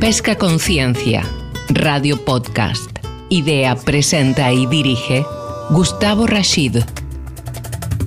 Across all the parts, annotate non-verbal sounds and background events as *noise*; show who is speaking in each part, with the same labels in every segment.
Speaker 1: Pesca Conciencia, Radio Podcast. Idea, presenta y dirige Gustavo Rashid.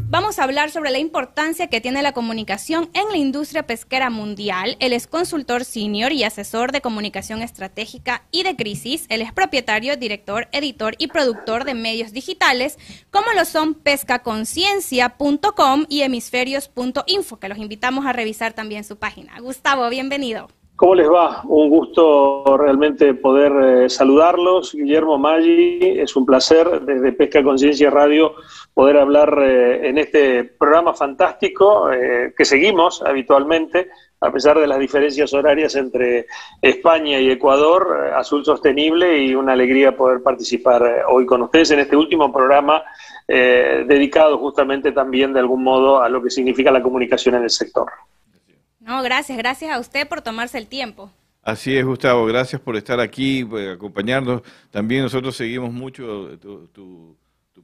Speaker 2: Vamos a hablar sobre la importancia que tiene la comunicación en la industria pesquera mundial. Él es consultor senior y asesor de comunicación estratégica y de crisis. Él es propietario, director, editor y productor de medios digitales, como lo son pescaconciencia.com y hemisferios.info, que los invitamos a revisar también su página. Gustavo, bienvenido.
Speaker 3: ¿Cómo les va? Un gusto realmente poder eh, saludarlos. Guillermo Maggi, es un placer desde Pesca Conciencia Radio poder hablar eh, en este programa fantástico eh, que seguimos habitualmente, a pesar de las diferencias horarias entre España y Ecuador, Azul Sostenible y una alegría poder participar hoy con ustedes en este último programa dedicado justamente también de algún modo a lo que significa la comunicación en el sector.
Speaker 2: No, gracias, gracias a usted por tomarse el tiempo.
Speaker 4: Así es, Gustavo, gracias por estar aquí, por acompañarnos. También nosotros seguimos mucho tu,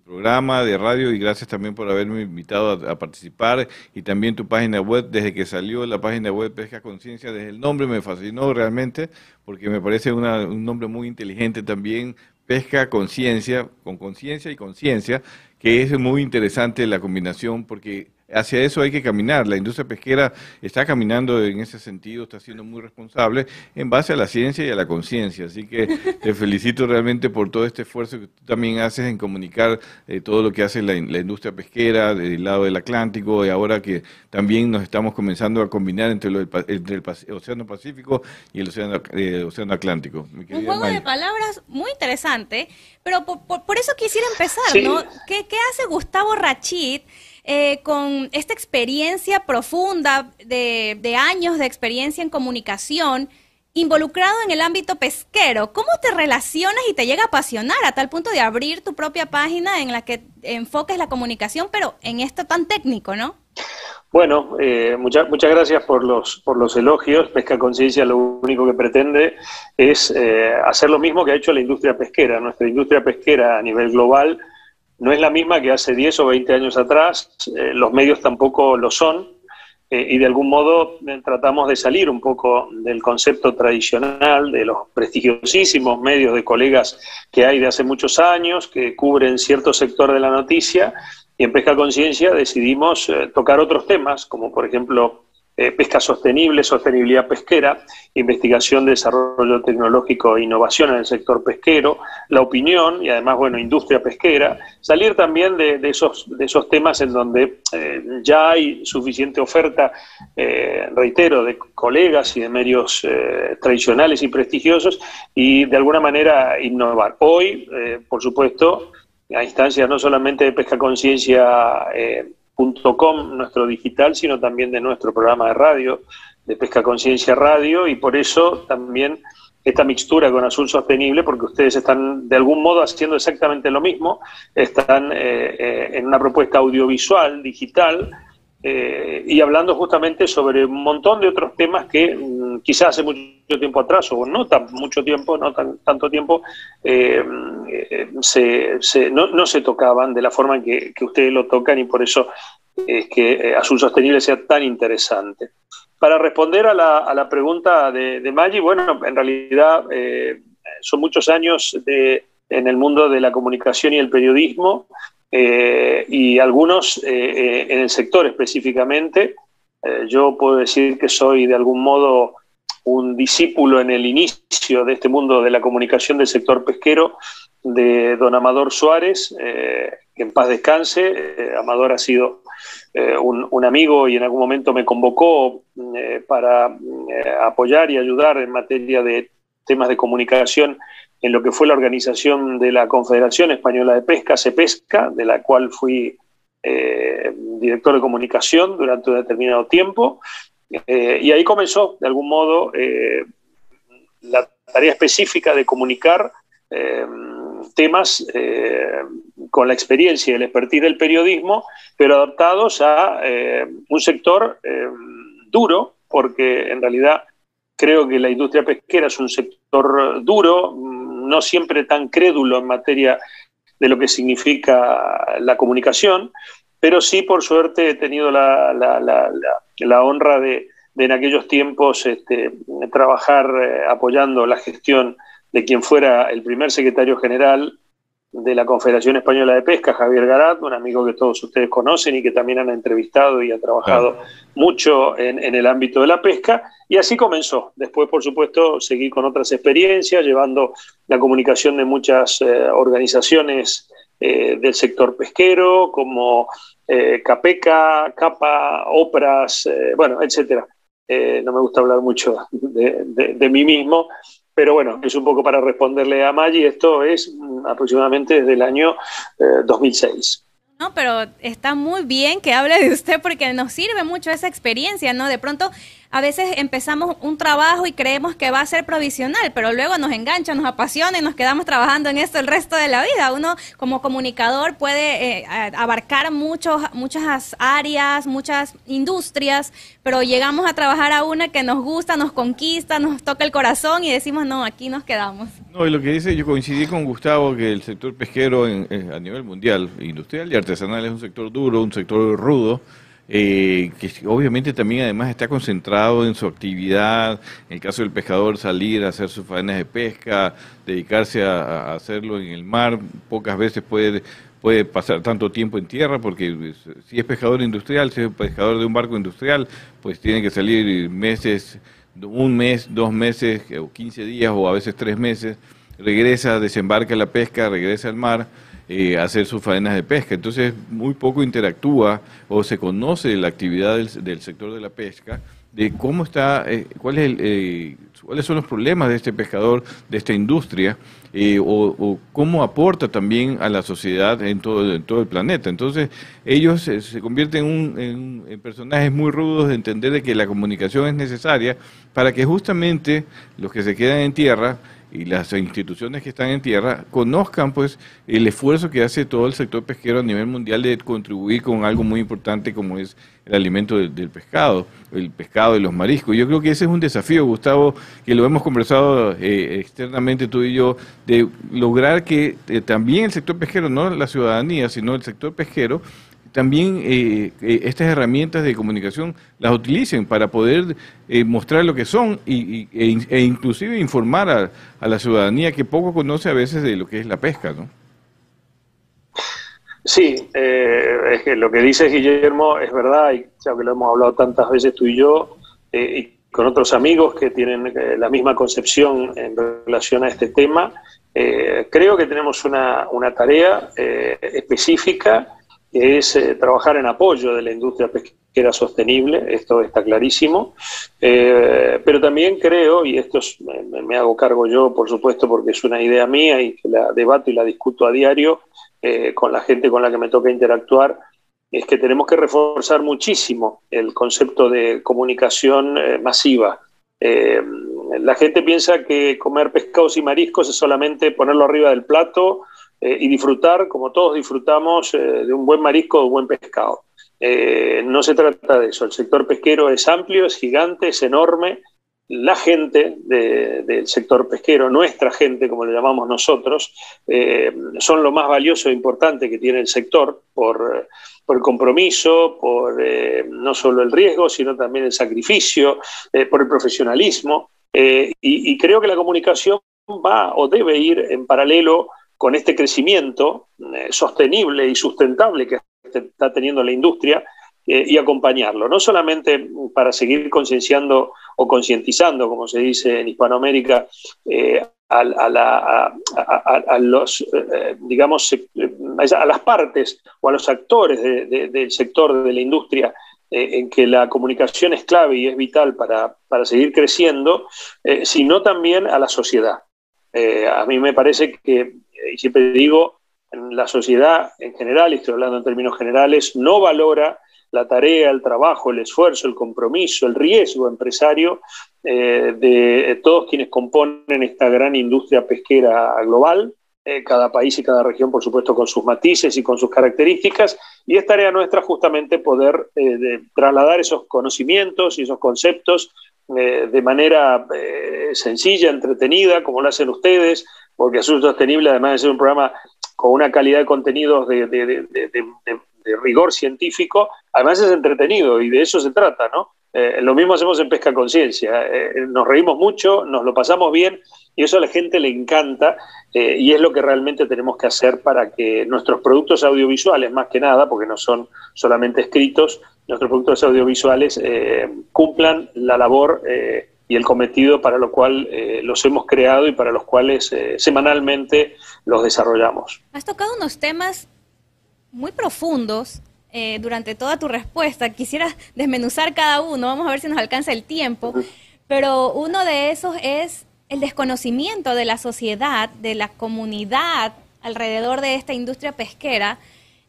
Speaker 4: programa de radio y gracias también por haberme invitado a, participar y también tu página web, desde que salió la página web Pesca Conciencia, desde el nombre me fascinó realmente porque me parece un nombre muy inteligente también, Pesca Conciencia, con conciencia y conciencia, que es muy interesante la combinación porque hacia eso hay que caminar. La industria pesquera está caminando en ese sentido, está siendo muy responsable en base a la ciencia y a la conciencia. Así que *laughs* te felicito realmente por todo este esfuerzo que tú también haces en comunicar eh, todo lo que hace la, industria pesquera del lado del Atlántico y ahora que también nos estamos comenzando a combinar entre, el Océano Pacífico y el Océano, eh, Océano Atlántico.
Speaker 2: Un juego de palabras muy interesante, pero por, eso quisiera empezar, ¿no? ¿Qué, ¿Qué hace Gustavo Rachid? Eh, con esta experiencia profunda de, años de experiencia en comunicación, involucrado en el ámbito pesquero, ¿cómo te relacionas y te llega a apasionar a tal punto de abrir tu propia página en la que enfoques la comunicación, pero en esto tan técnico, ¿no?
Speaker 3: Bueno, eh, muchas muchas gracias por los, por los elogios. Pesca Conciencia lo único que pretende es eh, hacer lo mismo que ha hecho la industria pesquera. Nuestra industria pesquera a nivel global no es la misma que hace 10 o 20 años atrás, eh, los medios tampoco lo son, eh, y de algún modo eh, tratamos de salir un poco del concepto tradicional de los prestigiosísimos medios de colegas que hay de hace muchos años, que cubren cierto sector de la noticia, y en Pesca Conciencia decidimos tocar otros temas, como por ejemplo eh, pesca sostenible, sostenibilidad pesquera, investigación, desarrollo tecnológico e innovación en el sector pesquero, la opinión y además, bueno, industria pesquera, salir también de, esos, de esos temas en donde eh, ya hay suficiente oferta, eh, reitero, de colegas y de medios tradicionales y prestigiosos y de alguna manera innovar. Hoy, por supuesto, a instancia no solamente de Pesca Conciencia .com, nuestro digital, sino también de nuestro programa de radio, de Pesca Conciencia Radio, y por eso también esta mixtura con Azul Sostenible, porque ustedes están de algún modo haciendo exactamente lo mismo, están eh, eh, en una propuesta audiovisual, digital, eh, y hablando justamente sobre un montón de otros temas que mm, quizás hace mucho tiempo atrás, o no tan mucho tiempo, no tan, tanto tiempo, se, no, se tocaban de la forma en que, ustedes lo tocan y por eso es que Azul Sostenible sea tan interesante. Para responder a la, a la pregunta de, Maggi, bueno, en realidad eh, son muchos años de, en el mundo de la comunicación y el periodismo, eh, y algunos eh, en el sector específicamente. yo puedo decir que soy de algún modo un discípulo en el inicio de este mundo de la comunicación del sector pesquero de don Amador Suárez, que en paz descanse. Amador ha sido eh, un, amigo y en algún momento me convocó eh, para eh, apoyar y ayudar en materia de temas de comunicación en lo que fue la organización de la Confederación Española de Pesca, CEPESCA, de la cual fui director de comunicación durante un determinado tiempo. y ahí comenzó, de algún modo, la tarea específica de comunicar temas con la experiencia y el expertise del periodismo, pero adaptados a eh, un sector eh, duro, porque en realidad creo que la industria pesquera es un sector duro, no siempre tan crédulo en materia de lo que significa la comunicación, pero sí, por suerte, he tenido la, honra de, de en aquellos tiempos este, trabajar eh, apoyando la gestión de quien fuera el primer secretario general de la Confederación Española de Pesca, Javier Garat, un amigo que todos ustedes conocen y que también han entrevistado y ha trabajado mucho en, el ámbito de la pesca. Y así comenzó. Después, por supuesto, seguí con otras experiencias, llevando la comunicación de muchas eh, organizaciones eh, del sector pesquero, como eh, Capeca, Capa, Opras, bueno, etcétera. no me gusta hablar mucho de mí mismo, pero bueno, es un poco para responderle a Maggi, esto es mm, aproximadamente desde el año 2006. Eh,
Speaker 2: no, pero está muy bien que hable de usted porque nos sirve mucho esa experiencia, ¿no? De pronto a veces empezamos un trabajo y creemos que va a ser provisional, pero luego nos engancha, nos apasiona y nos quedamos trabajando en esto el resto de la vida. Uno como comunicador puede eh, abarcar muchos, muchas áreas, muchas industrias, pero llegamos a trabajar a una que nos gusta, nos conquista, nos toca el corazón y decimos, no, aquí nos quedamos.
Speaker 4: No, y lo que dice, yo coincidí con Gustavo que el sector pesquero a nivel mundial, industrial y artesanal, es un sector duro, un sector rudo eh, que obviamente también además está concentrado en su actividad, en el caso del pescador salir a hacer sus faenas de pesca, dedicarse a, hacerlo en el mar, pocas veces puede, puede pasar tanto tiempo en tierra, porque si es pescador industrial, si es pescador de un barco industrial, pues tiene que salir meses, un mes, dos meses, o 15 días, o a veces tres meses, regresa, desembarca la pesca, regresa al mar, eh, hacer sus faenas de pesca. Entonces, muy poco interactúa o se conoce la actividad del, sector de la pesca, de cómo está, eh, cuál es eh, cuáles son los problemas de este pescador, de esta industria, o, cómo aporta también a la sociedad en todo, el planeta. Entonces, ellos se convierten en, en, personajes muy rudos de entender de que la comunicación es necesaria para que justamente los que se quedan en tierra y las instituciones que están en tierra conozcan pues el esfuerzo que hace todo el sector pesquero a nivel mundial de contribuir con algo muy importante como es el alimento del, pescado, el pescado y los mariscos. Yo creo que ese es un desafío, Gustavo, que lo hemos conversado eh, externamente tú y yo, de lograr que eh, también el sector pesquero, no la ciudadanía, sino el sector pesquero, también eh, eh, estas herramientas de comunicación las utilicen para poder eh, mostrar lo que son y, e, e, inclusive informar a, la ciudadanía que poco conoce a veces de lo que es la pesca, ¿no?
Speaker 3: Sí, es que lo que dice Guillermo es verdad, y ya que lo hemos hablado tantas veces tú y yo, y con otros amigos que tienen la misma concepción en relación a este tema, creo que tenemos una, una tarea específica es eh, trabajar en apoyo de la industria pesquera sostenible, esto está clarísimo, eh, pero también creo, y esto me, hago cargo yo, por supuesto, porque es una idea mía y que la debato y la discuto a diario eh, con la gente con la que me toca interactuar, es que tenemos que reforzar muchísimo el concepto de comunicación masiva. la gente piensa que comer pescados y mariscos es solamente ponerlo arriba del plato, eh, y disfrutar, como todos disfrutamos, eh, de un buen marisco o un buen pescado. Eh, no se trata de eso. El sector pesquero es amplio, es gigante, es enorme. La gente del sector pesquero, nuestra gente, como le llamamos nosotros, son lo más valioso e importante que tiene el sector por, por el compromiso, por no solo el riesgo, sino también el sacrificio, por el profesionalismo. Y, y creo que la comunicación va o debe ir en paralelo con este crecimiento eh, sostenible y sustentable que está teniendo la industria eh, y acompañarlo, no solamente para seguir concienciando o concientizando, como se dice en Hispanoamérica, eh, a, los, digamos, a las partes o a los actores del sector de la industria en que la comunicación es clave y es vital para, para seguir creciendo, sino también a la sociedad. A mí me parece que y siempre digo, la sociedad en general, y estoy hablando en términos generales, no valora la tarea, el trabajo, el esfuerzo, el compromiso, el riesgo empresario eh, de todos quienes componen esta gran industria pesquera global, eh, cada país y cada región, por supuesto, con sus matices y con sus características, y es tarea nuestra justamente poder eh, trasladar esos conocimientos y esos conceptos de manera sencilla, entretenida, como lo hacen ustedes, porque Azul Sostenible, además de ser un programa con una calidad de contenidos de, rigor científico, además es entretenido y de eso se trata, ¿no? Eh, lo mismo hacemos en Pesca Conciencia. Eh, nos reímos mucho, nos lo pasamos bien y eso a la gente le encanta eh, y es lo que realmente tenemos que hacer para que nuestros productos audiovisuales, más que nada, porque no son solamente escritos, nuestros productos audiovisuales cumplan la labor y el cometido para lo cual los hemos creado y para los cuales semanalmente los desarrollamos.
Speaker 2: Has tocado unos temas muy profundos eh, durante toda tu respuesta. Quisiera desmenuzar cada uno, vamos a ver si nos alcanza el tiempo, pero uno de esos es el desconocimiento de la sociedad, de la comunidad alrededor de esta industria pesquera,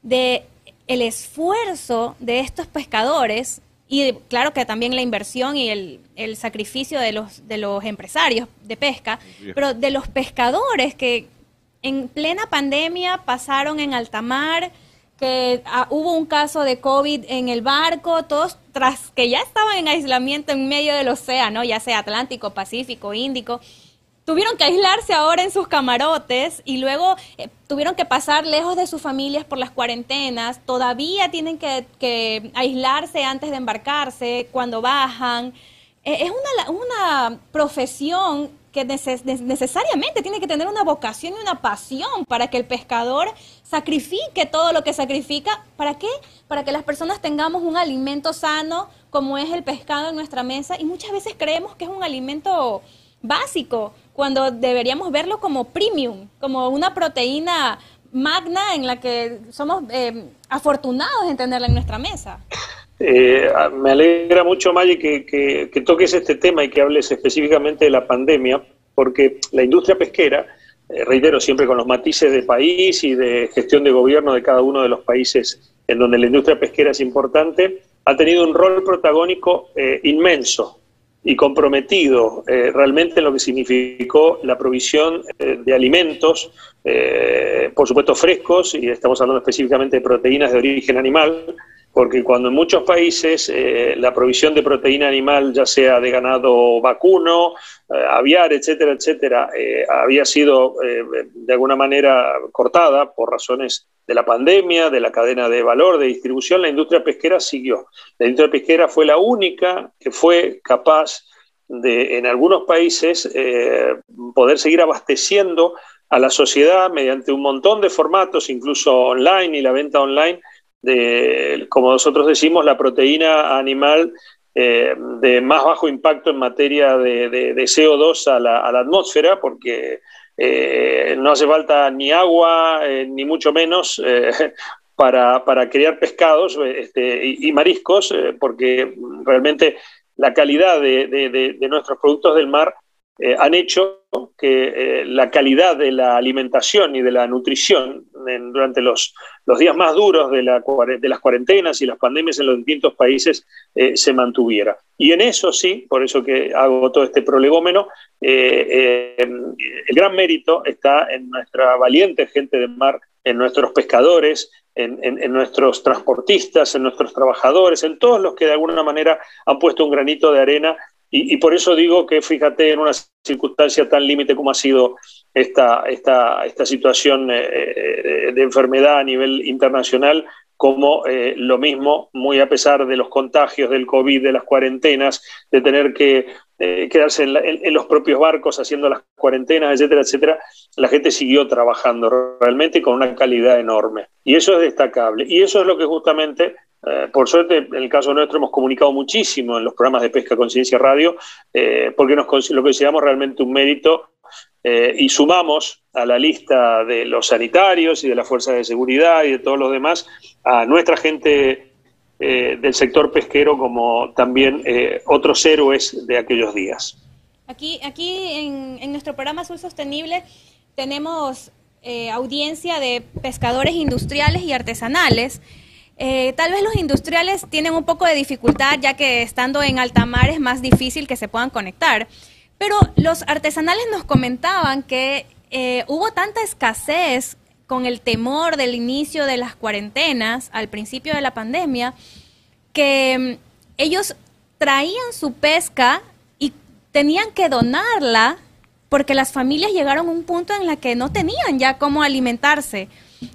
Speaker 2: de el esfuerzo de estos pescadores y claro que también la inversión y el, el, sacrificio de los, de los empresarios de pesca, pero de los pescadores que en plena pandemia pasaron en alta mar, que ah, hubo un caso de COVID en el barco, todos tras que ya estaban en aislamiento en medio del océano, ya sea Atlántico, Pacífico, Índico, tuvieron que aislarse ahora en sus camarotes y luego eh, tuvieron que pasar lejos de sus familias por las cuarentenas, todavía tienen que, aislarse antes de embarcarse, cuando bajan. Eh, es una, una profesión que necesariamente tiene que tener una vocación y una pasión para que el pescador sacrifique todo lo que sacrifica. ¿Para qué? Para que las personas tengamos un alimento sano como es el pescado en nuestra mesa y muchas veces creemos que es un alimento básico cuando deberíamos verlo como premium, como una proteína magna en la que somos eh, afortunados en tenerla en nuestra mesa.
Speaker 3: Eh, me alegra mucho, Maye, que, toques este tema y que hables específicamente de la pandemia, porque la industria pesquera, eh, reitero, siempre con los matices de país y de gestión de gobierno de cada uno de los países en donde la industria pesquera es importante, ha tenido un rol protagónico eh, inmenso y comprometido realmente en lo que significó la provisión de alimentos, por supuesto frescos, y estamos hablando específicamente de proteínas de origen animal, porque cuando en muchos países eh, la provisión de proteína animal, ya sea de ganado vacuno, eh, aviar, etcétera, etcétera, eh, había sido de alguna manera cortada por razones de la pandemia, de la cadena de valor, de distribución, la industria pesquera siguió. La industria pesquera fue la única que fue capaz de, en algunos países, poder seguir abasteciendo a la sociedad mediante un montón de formatos, incluso online y la venta online, de, como nosotros decimos, la proteína animal eh, de más bajo impacto en materia de, CO2 a la, atmósfera, porque eh, no hace falta ni agua, eh, ni mucho menos, *laughs* para, para, criar pescados este, y, mariscos, porque realmente la calidad de, nuestros productos del mar han hecho que la calidad de la alimentación y de la nutrición durante los, los días más duros de, la, de, las cuarentenas y las pandemias en los distintos países eh, se mantuviera. Y en eso sí, por eso que hago todo este prolegómeno, eh, eh, el gran mérito está en nuestra valiente gente de mar, en nuestros pescadores, en, en, nuestros transportistas, en nuestros trabajadores, en todos los que de alguna manera han puesto un granito de arena y, por eso digo que fíjate en una circunstancia tan límite como ha sido esta, esta, esta situación eh, eh, de enfermedad a nivel internacional, como eh, lo mismo, muy a pesar de los contagios del COVID, de las cuarentenas, de tener que quedarse en, los propios barcos haciendo las cuarentenas, etcétera, etcétera, la gente siguió trabajando realmente con una calidad enorme. Y eso es destacable. Y eso es lo que justamente eh, por suerte, en el caso nuestro hemos comunicado muchísimo en los programas de Pesca Conciencia Radio, eh, porque nos, lo consideramos realmente un mérito eh, y sumamos a la lista de los sanitarios y de las fuerzas de seguridad y de todos los demás a nuestra gente del sector pesquero como también otros héroes de aquellos días.
Speaker 2: Aquí, aquí en, en nuestro programa Azul Sostenible tenemos audiencia de pescadores industriales y artesanales eh, tal vez los industriales tienen un poco de dificultad ya que estando en alta mar es más difícil que se puedan conectar. Pero los artesanales nos comentaban que eh, hubo tanta escasez con el temor del inicio de las cuarentenas al principio de la pandemia que mm, ellos traían su pesca y tenían que donarla porque las familias llegaron a un punto en la que no tenían ya cómo alimentarse.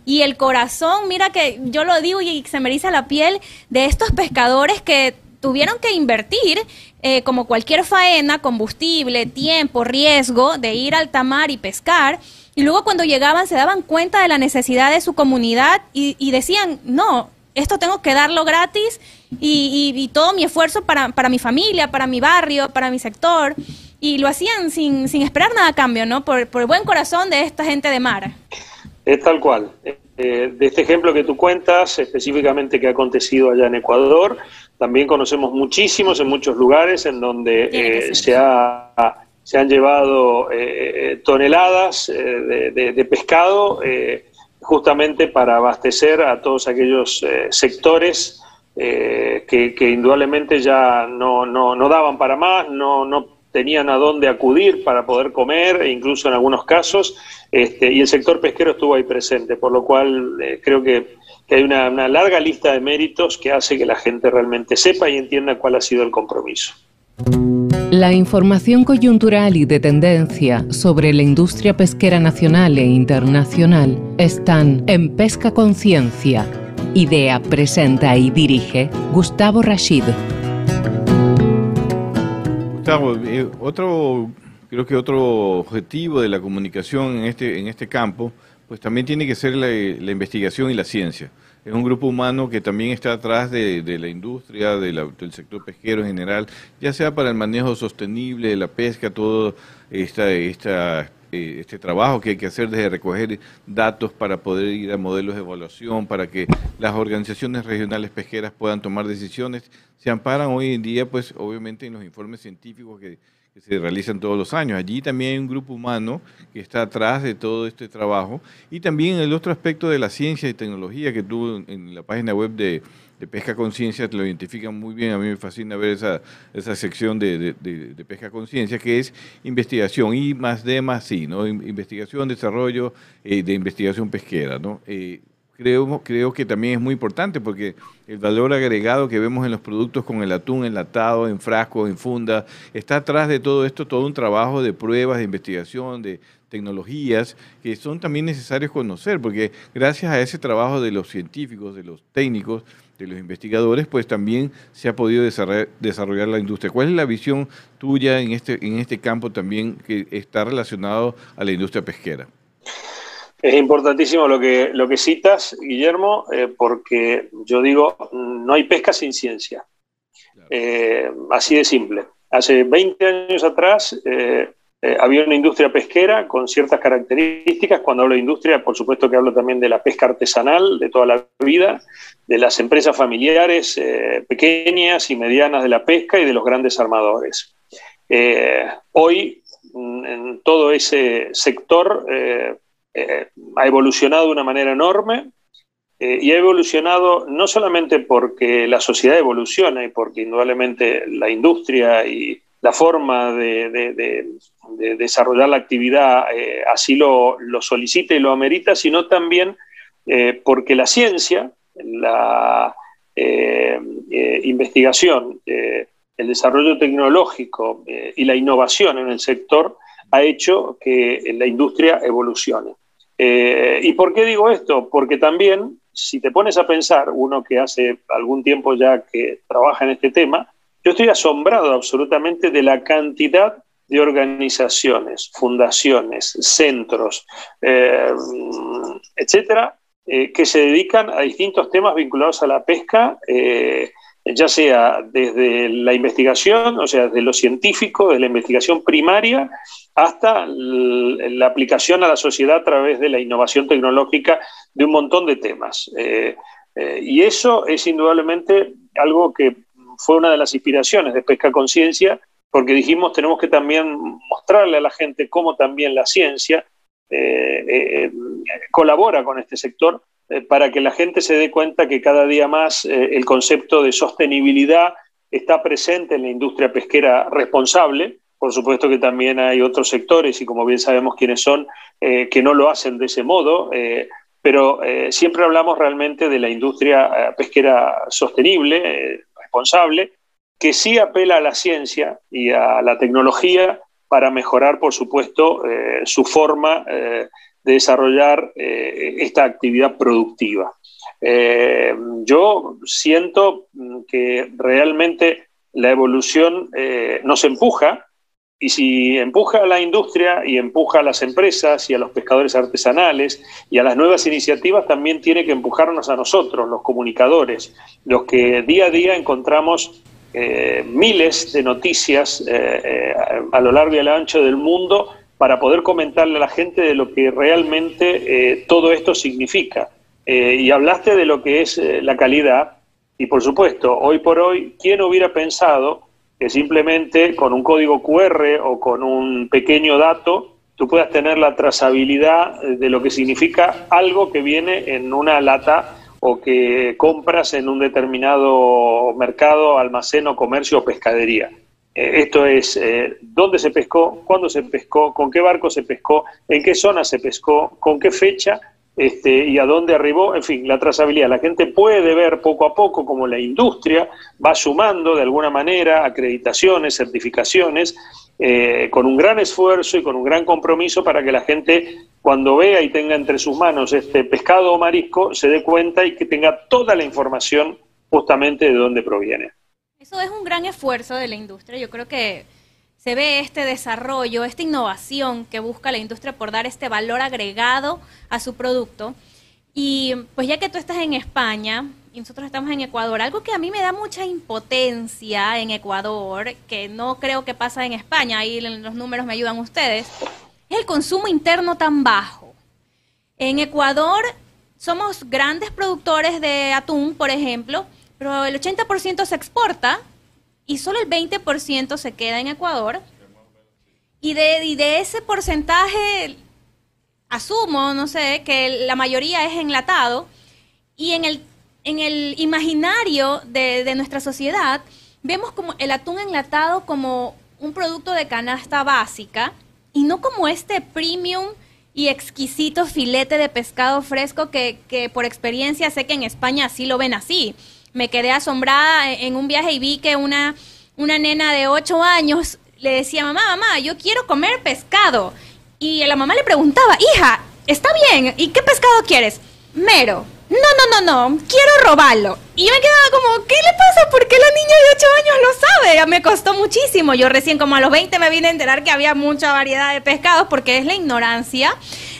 Speaker 2: Y el corazón, mira que yo lo digo y se me eriza la piel de estos pescadores que tuvieron que invertir, eh, como cualquier faena, combustible, tiempo, riesgo de ir al tamar y pescar. Y luego cuando llegaban se daban cuenta de la necesidad de su comunidad y, decían, no, esto tengo que darlo gratis y, todo mi esfuerzo para, para, mi familia, para mi barrio, para mi sector. Y lo hacían sin, sin esperar nada a cambio, ¿no? Por, por el buen corazón de esta gente de mar.
Speaker 3: Es tal cual. Eh, de este ejemplo que tú cuentas, específicamente que ha acontecido allá en Ecuador, también conocemos muchísimos en muchos lugares en donde eh, se, ha, se, han llevado eh, toneladas de, pescado justamente para abastecer a todos aquellos sectores que, indudablemente ya no, no, no, daban para más, no, no tenían a dónde acudir para poder comer, e incluso en algunos casos, este, y el sector pesquero estuvo ahí presente, por lo cual eh, creo que, hay una, larga lista de méritos que hace que la gente realmente sepa y entienda cuál ha sido el compromiso.
Speaker 1: La información coyuntural y de tendencia sobre la industria pesquera nacional e internacional están en Pesca Conciencia. Idea, presenta y dirige Gustavo Rashid.
Speaker 4: Eh, otro, creo que otro objetivo de la comunicación en este, en este campo, pues también tiene que ser la, investigación y la ciencia. Es un grupo humano que también está atrás de, la industria, del sector pesquero en general, ya sea para el manejo sostenible de la pesca, todo esta, esta eh, este trabajo que hay que hacer desde recoger datos para poder ir a modelos de evaluación, para que las organizaciones regionales pesqueras puedan tomar decisiones, se amparan hoy en día, pues obviamente en los informes científicos que, se realizan todos los años. Allí también hay un grupo humano que está atrás de todo este trabajo y también el otro aspecto de la ciencia y tecnología que tuvo en la página web de de pesca conciencia lo identifican muy bien. A mí me fascina ver esa, esa sección de, de, pesca conciencia, que es investigación, y más de más sí, ¿no? Investigación, desarrollo eh, de investigación pesquera, ¿no? Eh, creo, creo que también es muy importante porque el valor agregado que vemos en los productos con el atún enlatado, en frascos, en funda, está atrás de todo esto todo un trabajo de pruebas, de investigación, de tecnologías que son también necesarios conocer, porque gracias a ese trabajo de los científicos, de los técnicos, de los investigadores, pues también se ha podido desarrollar la industria. ¿Cuál es la visión tuya en este, en este campo también que está relacionado a la industria pesquera?
Speaker 3: Es importantísimo lo que, lo que citas, Guillermo, eh, porque yo digo, no hay pesca sin ciencia. Eh, así de simple. Hace 20 años atrás eh, eh, había una industria pesquera con ciertas características. Cuando hablo de industria, por supuesto que hablo también de la pesca artesanal de toda la vida, de las empresas familiares eh, pequeñas y medianas de la pesca y de los grandes armadores. Eh, hoy, mm, en todo ese sector ha evolucionado de una manera enorme. y ha evolucionado no solamente porque la sociedad evoluciona y porque indudablemente la industria y la forma de, desarrollar la actividad eh, así lo, lo, solicita y lo amerita, sino también eh, porque la ciencia, la eh, investigación, el desarrollo tecnológico y la innovación en el sector ha hecho que la industria evolucione. ¿Y por qué digo esto? Porque también, si te pones a pensar, uno que hace algún tiempo ya que trabaja en este tema, yo estoy asombrado absolutamente de la cantidad de organizaciones, fundaciones, centros, eh, etcétera, eh, que se dedican a distintos temas vinculados a la pesca, eh, ya sea desde la investigación, o sea, desde lo científico, desde la investigación primaria, hasta la aplicación a la sociedad a través de la innovación tecnológica de un montón de temas. y eso es indudablemente algo que fue una de las inspiraciones de Pesca Conciencia, porque dijimos tenemos que también mostrarle a la gente cómo también la ciencia eh, eh, colabora con este sector eh, para que la gente se dé cuenta que cada día más el concepto de sostenibilidad está presente en la industria pesquera responsable. Por supuesto que también hay otros sectores, y como bien sabemos quiénes son, que no lo hacen de ese modo, pero siempre hablamos realmente de la industria pesquera sostenible, responsable, que sí apela a la ciencia y a la tecnología para mejorar, por supuesto, eh, su forma eh, de desarrollar eh, esta actividad productiva. yo siento que realmente la evolución nos empuja y si empuja a la industria y empuja a las empresas y a los pescadores artesanales y a las nuevas iniciativas, también tiene que empujarnos a nosotros, los comunicadores, los que día a día encontramos eh, miles de noticias eh, eh, a lo largo y a lo ancho del mundo para poder comentarle a la gente de lo que realmente todo esto significa. y hablaste de lo que es la calidad y por supuesto, hoy por hoy, ¿quién hubiera pensado que simplemente con un código QR o con un pequeño dato tú puedas tener la trazabilidad de lo que significa algo que viene en una lata o que compras en un determinado mercado, almacén o comercio o pescadería. Eh, esto es eh, dónde se pescó, cuándo se pescó, con qué barco se pescó, en qué zona se pescó, con qué fecha este, y a dónde arribó, en fin, la trazabilidad. La gente puede ver poco a poco cómo la industria va sumando de alguna manera acreditaciones, certificaciones, eh, con un gran esfuerzo y con un gran compromiso para que la gente cuando vea y tenga entre sus manos este pescado o marisco se dé cuenta y que tenga toda la información justamente de dónde proviene.
Speaker 2: Eso es un gran esfuerzo de la industria. Yo creo que se ve este desarrollo, esta innovación que busca la industria por dar este valor agregado a su producto. Y pues ya que tú estás en España y nosotros estamos en Ecuador, algo que a mí me da mucha impotencia en Ecuador, que no creo que pasa en España, ahí los números me ayudan ustedes, es el consumo interno tan bajo. En Ecuador somos grandes productores de atún, por ejemplo, pero el 80% se exporta y solo el 20% se queda en Ecuador. Y de, de ese porcentaje, asumo, no sé, que la mayoría es enlatado. Y en el, en el imaginario de, de nuestra sociedad, vemos como el atún enlatado como un producto de canasta básica y no como este premium y exquisito filete de pescado fresco que, que por experiencia sé que en España sí lo ven así me quedé asombrada en un viaje y vi que una, una nena de 8 años le decía, mamá, mamá, yo quiero comer pescado. Y la mamá le preguntaba, hija, está bien, ¿y qué pescado quieres? Mero. No, no, no, no, quiero robarlo. Y yo me quedaba como, ¿qué le pasa? ¿Por qué la niña de 8 años lo sabe? Me costó muchísimo. Yo recién como a los 20 me vine a enterar que había mucha variedad de pescados porque es la ignorancia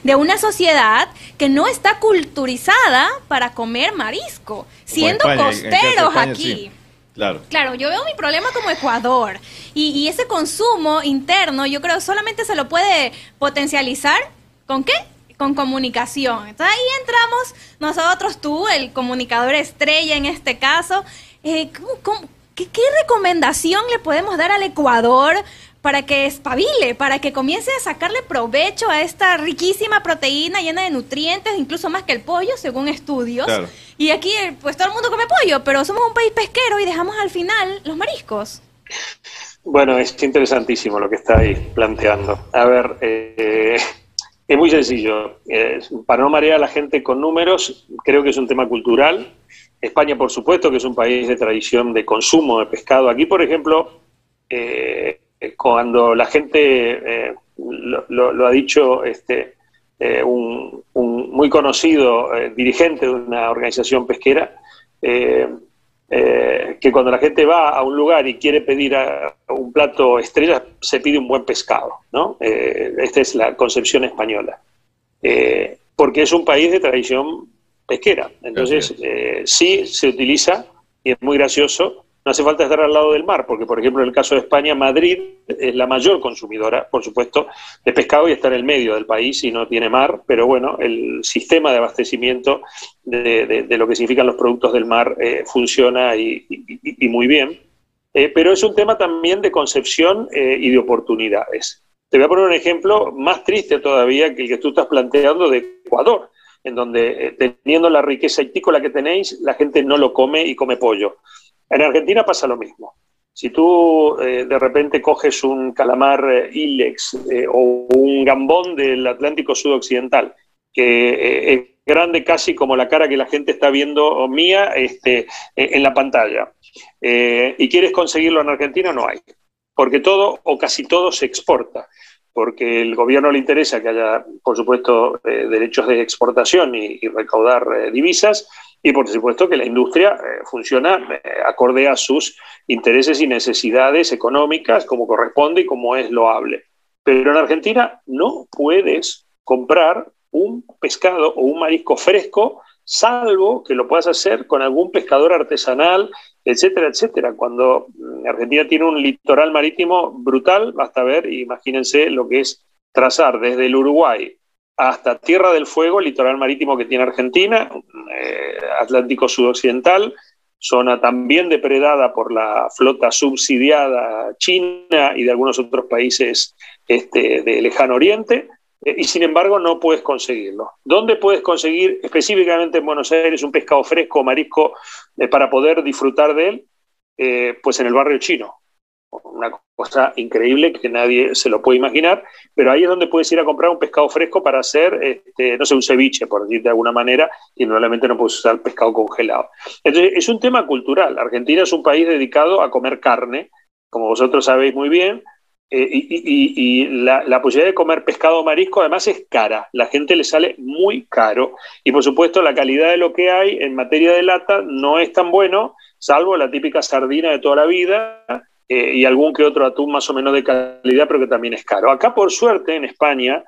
Speaker 2: de una sociedad que no está culturizada para comer marisco, siendo costeros aquí.
Speaker 4: Claro.
Speaker 2: Claro, yo veo mi problema como Ecuador. Y, y, ese consumo interno, yo creo solamente se lo puede potencializar con qué? Con comunicación. Entonces ahí entramos nosotros, tú, el comunicador estrella en este caso. Eh, qué, ¿Qué recomendación le podemos dar al Ecuador para que espabile, para que comience a sacarle provecho a esta riquísima proteína llena de nutrientes, incluso más que el pollo, según estudios. Y aquí, pues todo el mundo come pollo, pero somos un país pesquero y dejamos al final los mariscos.
Speaker 3: Bueno, es interesantísimo lo que está ahí planteando. A ver, eh, es muy sencillo. Eh, para no marear a la gente con números, creo que es un tema cultural. España, por supuesto, que es un país de tradición de consumo de pescado. Aquí, por ejemplo, eh, cuando la gente, eh, lo, ha dicho este, eh, un, muy conocido eh, dirigente de una organización pesquera, que cuando la gente va a un lugar y quiere pedir un plato estrella, se pide un buen pescado. ¿no? esta es la concepción española. porque es un país de tradición pesquera. Entonces, sí se utiliza, y es muy gracioso, no hace falta estar al lado del mar, porque por ejemplo en el caso de España, Madrid es la mayor consumidora, por supuesto, de pescado y está en el medio del país y no tiene mar, pero bueno, el sistema de abastecimiento de, lo que significan los productos del mar eh, funciona y, muy bien. Eh, pero es un tema también de concepción eh, y de oportunidades. Te voy a poner un ejemplo más triste todavía que el que tú estás planteando de Ecuador, en donde teniendo la riqueza hípica que tenéis, la gente no lo come y come pollo. En Argentina pasa lo mismo. Si tú eh, de repente coges un calamar eh, Ilex eh, o un gambón del Atlántico Sudoccidental, que es grande casi como la cara que la gente está viendo mía este, en la pantalla, y quieres conseguirlo en Argentina, no hay. Porque todo o casi todo se exporta porque el gobierno le interesa que haya, por supuesto, derechos de exportación y, recaudar divisas, y por supuesto que la industria eh, funciona eh, acorde a sus intereses y necesidades económicas como corresponde y como es loable. Pero en Argentina no puedes comprar un pescado o un marisco fresco salvo que lo puedas hacer con algún pescador artesanal, etcétera, etcétera. Cuando mm, Argentina tiene un litoral marítimo brutal, basta ver, imagínense lo que es trazar desde el Uruguay hasta Tierra del Fuego, litoral marítimo que tiene Argentina, eh, Atlántico Sudoccidental, zona también depredada por la flota subsidiada china y de algunos otros países este, de lejano oriente, eh, y sin embargo no puedes conseguirlo. ¿Dónde puedes conseguir específicamente en Buenos Aires un pescado fresco marisco eh, para poder disfrutar de él? pues en el barrio chino, una cosa increíble que nadie se lo puede imaginar, pero ahí es donde puedes ir a comprar un pescado fresco para hacer, este, no sé, un ceviche, por decir de alguna manera, y normalmente no puedes usar pescado congelado. Entonces, es un tema cultural. Argentina es un país dedicado a comer carne, como vosotros sabéis muy bien, eh, y, la, posibilidad de comer pescado marisco además es cara, la gente le sale muy caro y por supuesto la calidad de lo que hay en materia de lata no es tan bueno, salvo la típica sardina de toda la vida, eh, y algún que otro atún más o menos de calidad, pero que también es caro. Acá, por suerte, en España,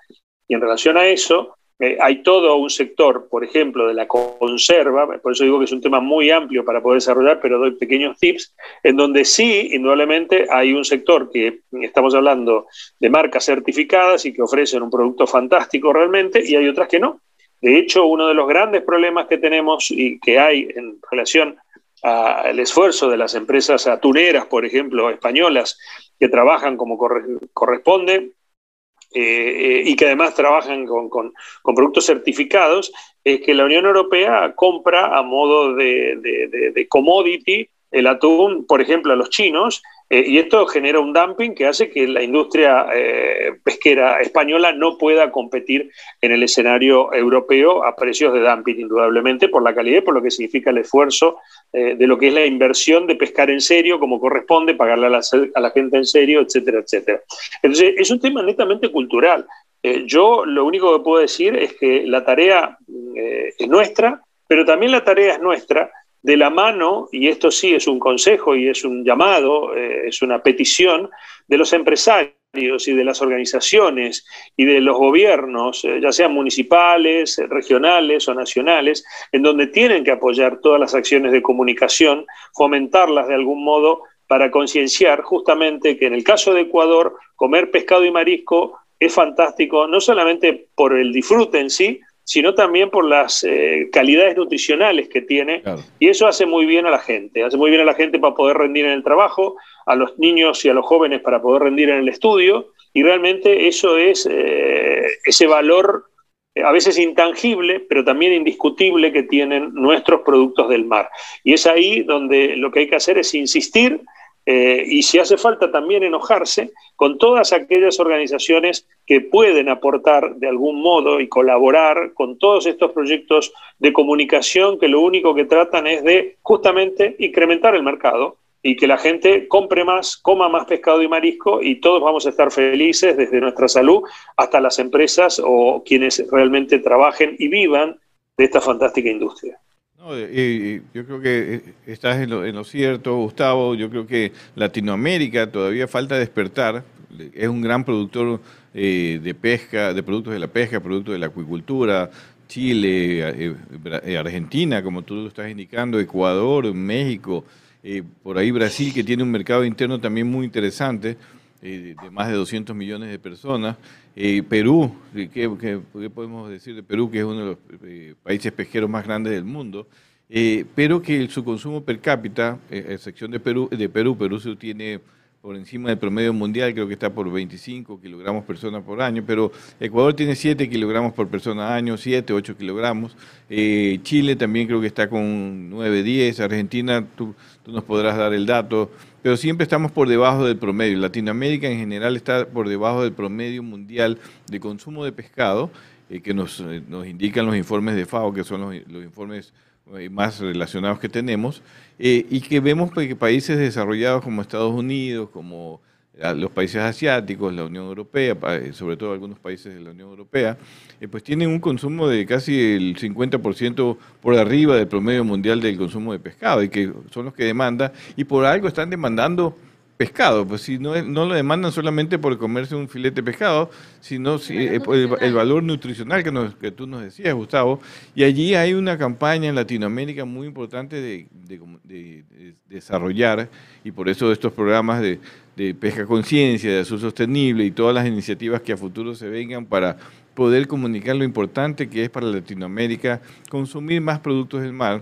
Speaker 3: y en relación a eso, eh, hay todo un sector, por ejemplo, de la conserva, por eso digo que es un tema muy amplio para poder desarrollar, pero doy pequeños tips, en donde sí, indudablemente, hay un sector que estamos hablando de marcas certificadas y que ofrecen un producto fantástico realmente, y hay otras que no. De hecho, uno de los grandes problemas que tenemos y que hay en relación al esfuerzo de las empresas atuneras, por ejemplo, españolas, que trabajan como corresponde eh, y que además trabajan con, productos certificados, es que la Unión Europea compra a modo de commodity el atún, por ejemplo, a los chinos, eh, y esto genera un dumping que hace que la industria eh, pesquera española no pueda competir en el escenario europeo a precios de dumping, indudablemente, por la calidad y por lo que significa el esfuerzo eh, de lo que es la inversión de pescar en serio, como corresponde, pagarle a la, gente en serio, etcétera, etcétera. Entonces, es un tema netamente cultural. yo lo único que puedo decir es que la tarea es nuestra, pero también la tarea es nuestra de la mano, y esto sí es un consejo y es un llamado, eh, es una petición de los empresarios y de las organizaciones y de los gobiernos, eh, ya sean municipales, regionales o nacionales, en donde tienen que apoyar todas las acciones de comunicación, fomentarlas de algún modo para concienciar justamente que en el caso de Ecuador, comer pescado y marisco es fantástico, no solamente por el disfrute en sí, sino también por las eh, calidades nutricionales que tiene. Y eso hace muy bien a la gente, hace muy bien a la gente para poder rendir en el trabajo, a los niños y a los jóvenes para poder rendir en el estudio, y realmente eso es eh, ese valor eh, a veces intangible, pero también indiscutible que tienen nuestros productos del mar. Y es ahí donde lo que hay que hacer es insistir eh, y si hace falta también enojarse con todas aquellas organizaciones que pueden aportar de algún modo y colaborar con todos estos proyectos de comunicación que lo único que tratan es de justamente incrementar el mercado y que la gente compre más, coma más pescado y marisco y todos vamos a estar felices desde nuestra salud hasta las empresas o quienes realmente trabajen y vivan de esta fantástica industria.
Speaker 4: No, yo creo que eh, estás en lo, cierto, Gustavo. Yo creo que Latinoamérica todavía falta despertar. Es un gran productor eh, de pesca, de productos de la pesca, productos de la acuicultura. Chile, eh, Argentina, como tú lo estás indicando, Ecuador, México, por ahí Brasil, que tiene un mercado interno también muy interesante. De más de 200 millones de personas. Eh, Perú, ¿qué, podemos decir de Perú, que es uno de los eh, países pesqueros más grandes del mundo? Eh, pero que su consumo per cápita, a excepción de Perú, de Perú, Perú se tiene por encima del promedio mundial, creo que está por 25 kilogramos persona por año, pero Ecuador tiene 7 kilogramos por persona año, 7, 8 kilogramos. Chile también creo que está con 9, 10. Argentina, tú, nos podrás dar el dato pero siempre estamos por debajo del promedio. Latinoamérica en general está por debajo del promedio mundial de consumo de pescado, eh, que nos, eh, nos, indican los informes de FAO, que son los, informes eh, más relacionados que tenemos, y que vemos que países desarrollados como Estados Unidos, como los países asiáticos, la Unión Europea, eh, sobre todo algunos países de la Unión Europea, eh, pues tienen un consumo de casi el 50% por arriba del promedio mundial del consumo de pescado y que son los que demanda y por algo están demandando pescado, pues si no, no lo demandan solamente por comerse un filete de pescado, sino si, eh, el, valor nutricional que, nos, tú nos decías, Gustavo, y allí hay una campaña en Latinoamérica muy importante de, de desarrollar, y por eso estos programas de pesca conciencia, de azul sostenible y todas las iniciativas que a futuro se vengan para poder comunicar lo importante que es para Latinoamérica consumir más productos del mar.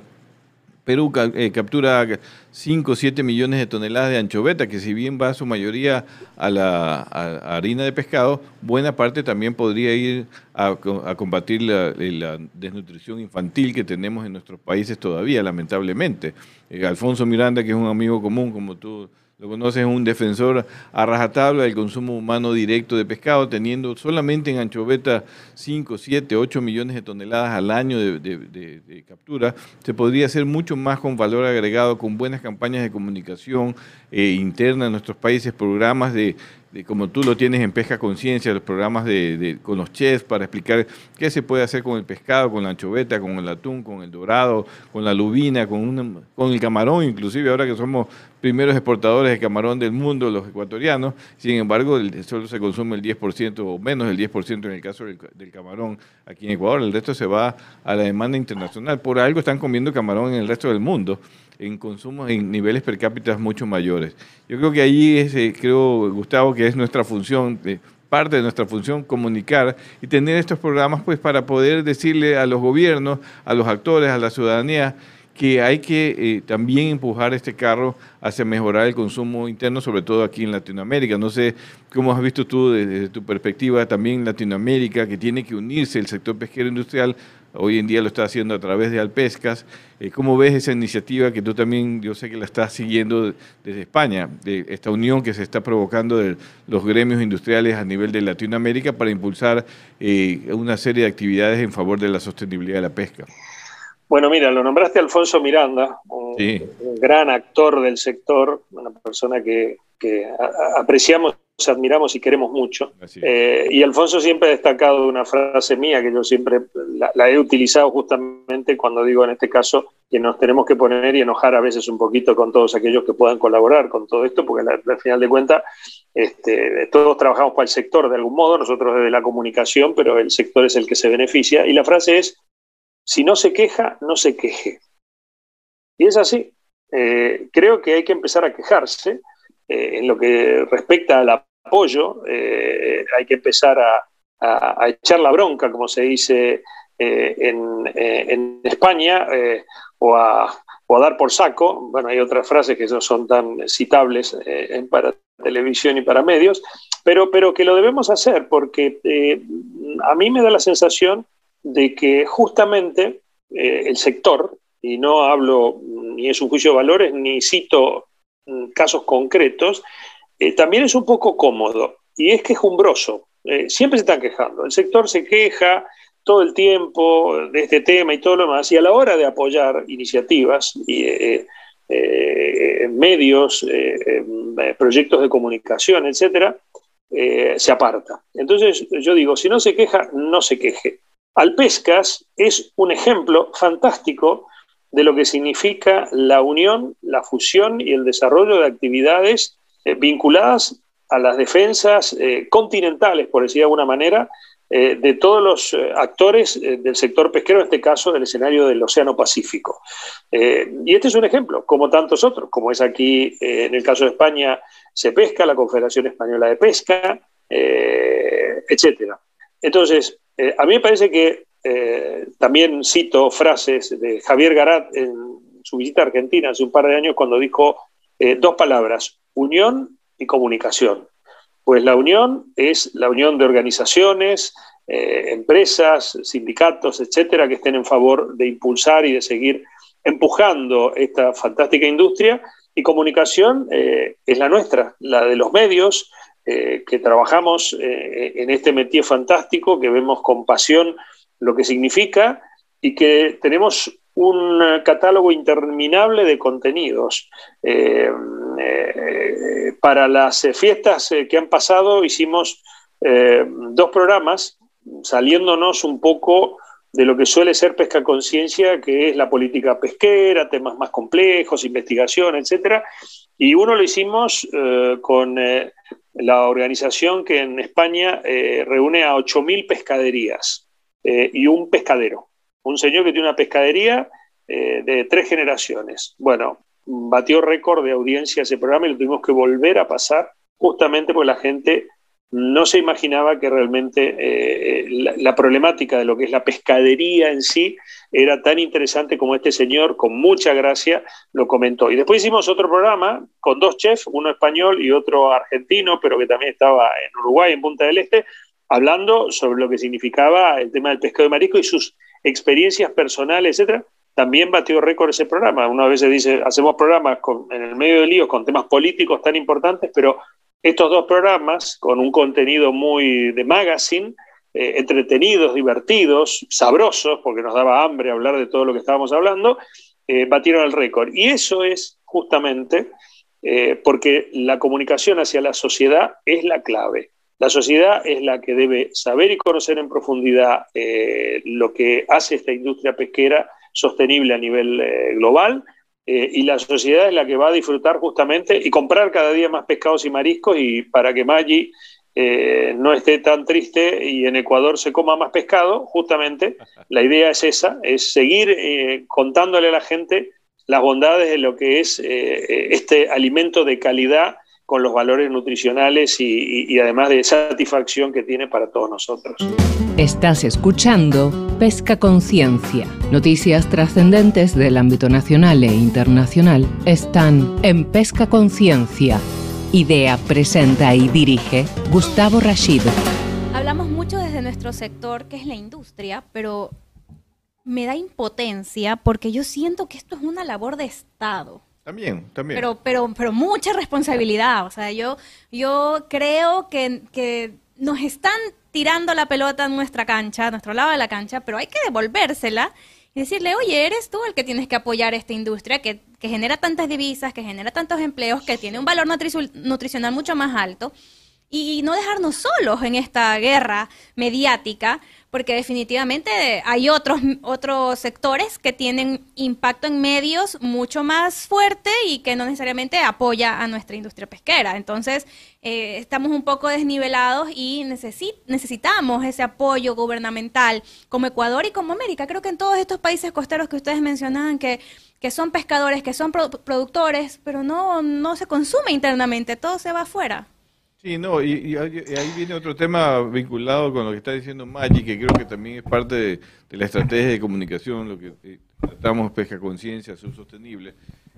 Speaker 4: Perú eh, captura 5 o 7 millones de toneladas de anchoveta, que si bien va su mayoría a la harina de pescado, buena parte también podría ir a, combatir la, la, desnutrición infantil que tenemos en nuestros países todavía, lamentablemente. Eh, Alfonso Miranda, que es un amigo común, como tú lo conoces, un defensor a rajatabla del consumo humano directo de pescado, teniendo solamente en anchoveta 5, 7, 8 millones de toneladas al año de, captura. Se podría hacer mucho más con valor agregado, con buenas campañas de comunicación eh, interna en nuestros países, programas de, como tú lo tienes en Pesca Conciencia, los programas de, con los chefs para explicar qué se puede hacer con el pescado, con la anchoveta, con el atún, con el dorado, con la lubina, con, con el camarón, inclusive ahora que somos primeros exportadores de camarón del mundo, los ecuatorianos, sin embargo solo se consume el 10% o menos del 10% en el caso del, camarón aquí en Ecuador, el resto se va a la demanda internacional, por algo están comiendo camarón en el resto del mundo en consumos en niveles per cápita mucho mayores. Yo creo que ahí es, eh, creo, Gustavo, que es nuestra función, eh, parte de nuestra función comunicar y tener estos programas pues para poder decirle a los gobiernos, a los actores, a la ciudadanía, que hay que eh, también empujar este carro hacia mejorar el consumo interno, sobre todo aquí en Latinoamérica. No sé cómo has visto tú desde, tu perspectiva también Latinoamérica, que tiene que unirse el sector pesquero industrial, hoy en día lo está haciendo a través de Alpescas. Eh, ¿Cómo ves esa iniciativa que tú también, yo sé que la estás siguiendo desde España, de esta unión que se está provocando de los gremios industriales a nivel de Latinoamérica para impulsar eh, una serie de actividades en favor de la sostenibilidad de la pesca?
Speaker 3: Bueno, mira, lo nombraste Alfonso Miranda, un, gran actor del sector, una persona que, apreciamos, admiramos y queremos mucho. Eh, y Alfonso siempre ha destacado una frase mía que yo siempre la, he utilizado justamente cuando digo en este caso que nos tenemos que poner y enojar a veces un poquito con todos aquellos que puedan colaborar con todo esto, porque al final de cuentas este, todos trabajamos para el sector de algún modo, nosotros desde la comunicación, pero el sector es el que se beneficia. Y la frase es, si no se queja, no se queje. Y es así. Eh, creo que hay que empezar a quejarse. Eh, en lo que respecta al apoyo, eh, hay que empezar a, echar la bronca, como se dice en, España, o a, dar por saco. Bueno, hay otras frases que no son tan citables para televisión y para medios, pero, pero que lo debemos hacer porque a mí me da la sensación de que justamente eh, el sector, y no hablo ni es un juicio de valores, ni cito casos concretos, eh, también es un poco cómodo y es quejumbroso. Eh, siempre se están quejando. El sector se queja todo el tiempo de este tema y todo lo demás, y a la hora de apoyar iniciativas y medios, proyectos de comunicación, etcétera, se aparta. Entonces, yo digo, si no se queja, no se queje. Alpescas es un ejemplo fantástico de lo que significa la unión, la fusión y el desarrollo de actividades eh, vinculadas a las defensas eh, continentales, por decir de alguna manera, eh, de todos los actores del sector pesquero, en este caso del escenario del Océano Pacífico. y este es un ejemplo, como tantos otros, como es aquí en el caso de España, se pesca, la Confederación Española de Pesca, etcétera. Entonces, a mí me parece que eh, también cito frases de Javier Garat en su visita a Argentina hace un par de años cuando dijo eh, dos palabras, unión y comunicación. Pues la unión es la unión de organizaciones, empresas, sindicatos, etcétera, que estén en favor de impulsar y de seguir empujando esta fantástica industria. Y comunicación es la nuestra, la de los medios, eh, que trabajamos eh, en este métier fantástico, que vemos con pasión lo que significa y que tenemos un catálogo interminable de contenidos. Eh, para las fiestas que han pasado hicimos dos programas saliéndonos un poco de lo que suele ser pesca conciencia, que es la política pesquera, temas más complejos, investigación, etcétera. Y uno lo hicimos eh, con eh, la organización que en España eh, reúne a 8.000 pescaderías y un pescadero. Un señor que tiene una pescadería de tres generaciones. Bueno, batió récord de audiencia ese programa y lo tuvimos que volver a pasar justamente porque la gente no se imaginaba que realmente eh, la, problemática de lo que es la pescadería en sí era tan interesante como este señor, con mucha gracia, lo comentó. Y después hicimos otro programa con dos chefs, uno español y otro argentino, pero que también estaba en Uruguay, en Punta del Este, hablando sobre lo que significaba el tema del pescado de marisco y sus experiencias personales, etcétera. También batió récord ese programa. Una vez se dice, hacemos programas en el medio de líos con temas políticos tan importantes, pero estos dos programas, con un contenido muy de magazine, eh, entretenidos, divertidos, sabrosos, porque nos daba hambre hablar de todo lo que estábamos hablando, eh, batieron el récord. Y eso es justamente eh, porque la comunicación hacia la sociedad es la clave. La sociedad es la que debe saber y conocer en profundidad lo que hace esta industria pesquera sostenible a nivel global eh, y la sociedad es la que va a disfrutar justamente y comprar cada día más pescados y mariscos y para que Maggi eh, no esté tan triste y en Ecuador se coma más pescado, justamente la idea es esa, es seguir eh, contándole a la gente las bondades de lo que es este alimento de calidad con los valores nutricionales y, además de satisfacción que tiene para todos nosotros.
Speaker 1: Estás escuchando Pesca Conciencia. Noticias trascendentes del ámbito nacional e internacional están en Pesca Conciencia. Idea, presenta y dirige Gustavo Rashid.
Speaker 2: Hablamos mucho desde nuestro sector, que es la industria, pero me da impotencia porque yo siento que esto es una labor de Estado.
Speaker 4: También, también.
Speaker 2: Pero, pero, pero mucha responsabilidad. O sea, yo, yo creo que, que nos están tirando la pelota en nuestra cancha, a nuestro lado de la cancha, pero hay que devolvérsela y decirle, oye, eres tú el que tienes que apoyar esta industria que, que genera tantas divisas, que genera tantos empleos, que tiene un valor nutricional mucho más alto, y no dejarnos solos en esta guerra mediática porque definitivamente hay otros, otros sectores que tienen impacto en medios mucho más fuerte y que no necesariamente apoya a nuestra industria pesquera. Entonces, eh, estamos un poco desnivelados y necesitamos ese apoyo gubernamental como Ecuador y como América. Creo que en todos estos países costeros que ustedes mencionaban, que, que son pescadores, que son productores, pero no, no se consume internamente, todo se va afuera.
Speaker 4: Sí, no, y, ahí viene otro tema vinculado con lo que está diciendo Maggi, que creo que también es parte de, la estrategia de comunicación, lo que eh, tratamos pesca conciencia, sostenible,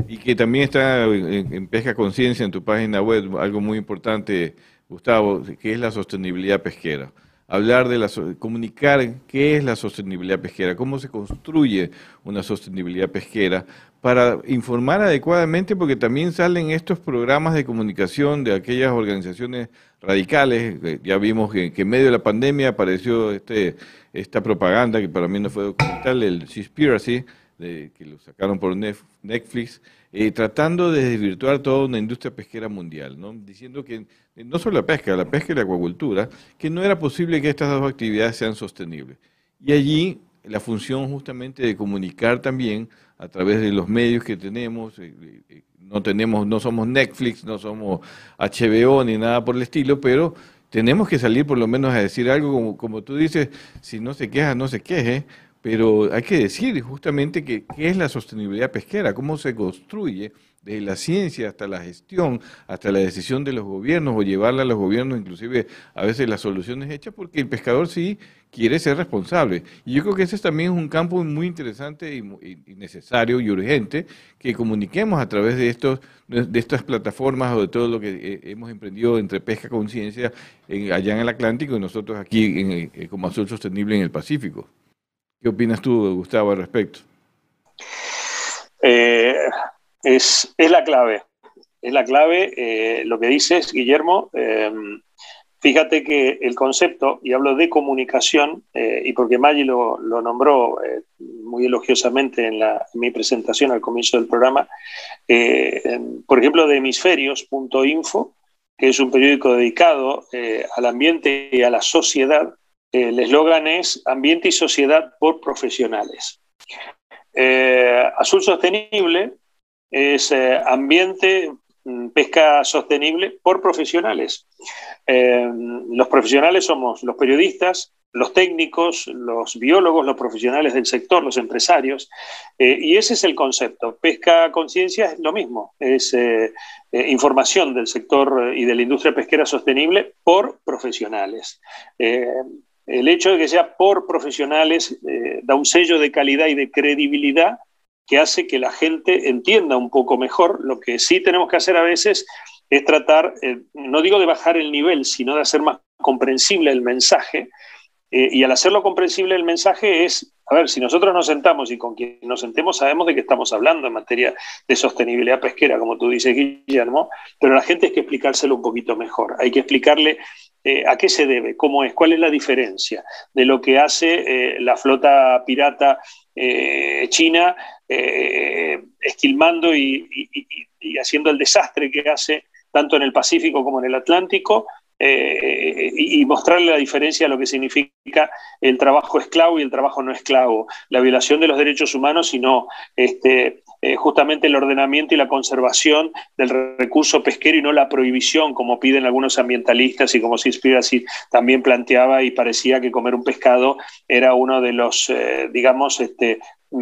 Speaker 4: y que también está en, pesca conciencia en tu página web, algo muy importante, Gustavo, que es la sostenibilidad pesquera hablar de la comunicar qué es la sostenibilidad pesquera, cómo se construye una sostenibilidad pesquera para informar adecuadamente, porque también salen estos programas de comunicación de aquellas organizaciones radicales. Ya vimos que, en medio de la pandemia apareció este, esta propaganda, que para mí no fue documental, el Seaspiracy, de, que lo sacaron por Netflix, eh, tratando de desvirtuar toda una industria pesquera mundial, ¿no? diciendo que no solo la pesca, la pesca y la acuacultura, que no era posible que estas dos actividades sean sostenibles. Y allí la función justamente de comunicar también a través de los medios que tenemos. Eh, eh, no tenemos, no somos Netflix, no somos HBO ni nada por el estilo, pero tenemos que salir por lo menos a decir algo como, como tú dices, si no se queja, no se queje, pero hay que decir justamente qué es la sostenibilidad pesquera, cómo se construye desde la ciencia hasta la gestión, hasta la decisión de los gobiernos o llevarla a los gobiernos, inclusive a veces las soluciones hechas, porque el pescador sí quiere ser responsable. Y yo creo que ese también es un campo muy interesante y, necesario y urgente que comuniquemos a través de estos de estas plataformas o de todo lo que eh, hemos emprendido entre pesca conciencia allá en el Atlántico y nosotros aquí en, eh, como Azul Sostenible en el Pacífico. ¿Qué opinas tú, Gustavo, al respecto?
Speaker 3: Eh, es, la clave. Es la clave eh, lo que dices, Guillermo. Eh, fíjate que el concepto, y hablo de comunicación, y porque Maggi lo, nombró muy elogiosamente en, mi presentación al comienzo del programa, por ejemplo, de hemisferios.info, que es un periódico dedicado al ambiente y a la sociedad. El eslogan es Ambiente y Sociedad por Profesionales. Azul Sostenible es ambiente, mm, pesca sostenible por profesionales. los profesionales somos los periodistas, los técnicos, los biólogos, los profesionales del sector, los empresarios. Eh, y ese es el concepto. Pesca conciencia es lo mismo, es eh, eh, información del sector y de la industria pesquera sostenible por profesionales. El hecho de que sea por profesionales da un sello de calidad y de credibilidad que hace que la gente entienda un poco mejor. Lo que sí tenemos que hacer a veces es tratar, no digo de bajar el nivel, sino de hacer más comprensible el mensaje eh, y al hacerlo comprensible el mensaje es, a ver, si nosotros nos sentamos y con quien nos sentemos sabemos de qué estamos hablando en materia de sostenibilidad pesquera, como tú dices, Guillermo, pero la gente hay que explicárselo un poquito mejor. Hay que explicarle eh, a qué se debe, cómo es, cuál es la diferencia de lo que hace eh, la flota pirata china esquilmando y haciendo el desastre que hace tanto en el Pacífico como en el Atlántico, eh, y, mostrarle la diferencia de lo que significa el trabajo esclavo y el trabajo no esclavo, la violación de los derechos humanos, sino este, eh, justamente el ordenamiento y la conservación del recurso pesquero y no la prohibición, como piden algunos ambientalistas y como Seaspiracy también planteaba y parecía que comer un pescado era uno de los, eh, digamos, este,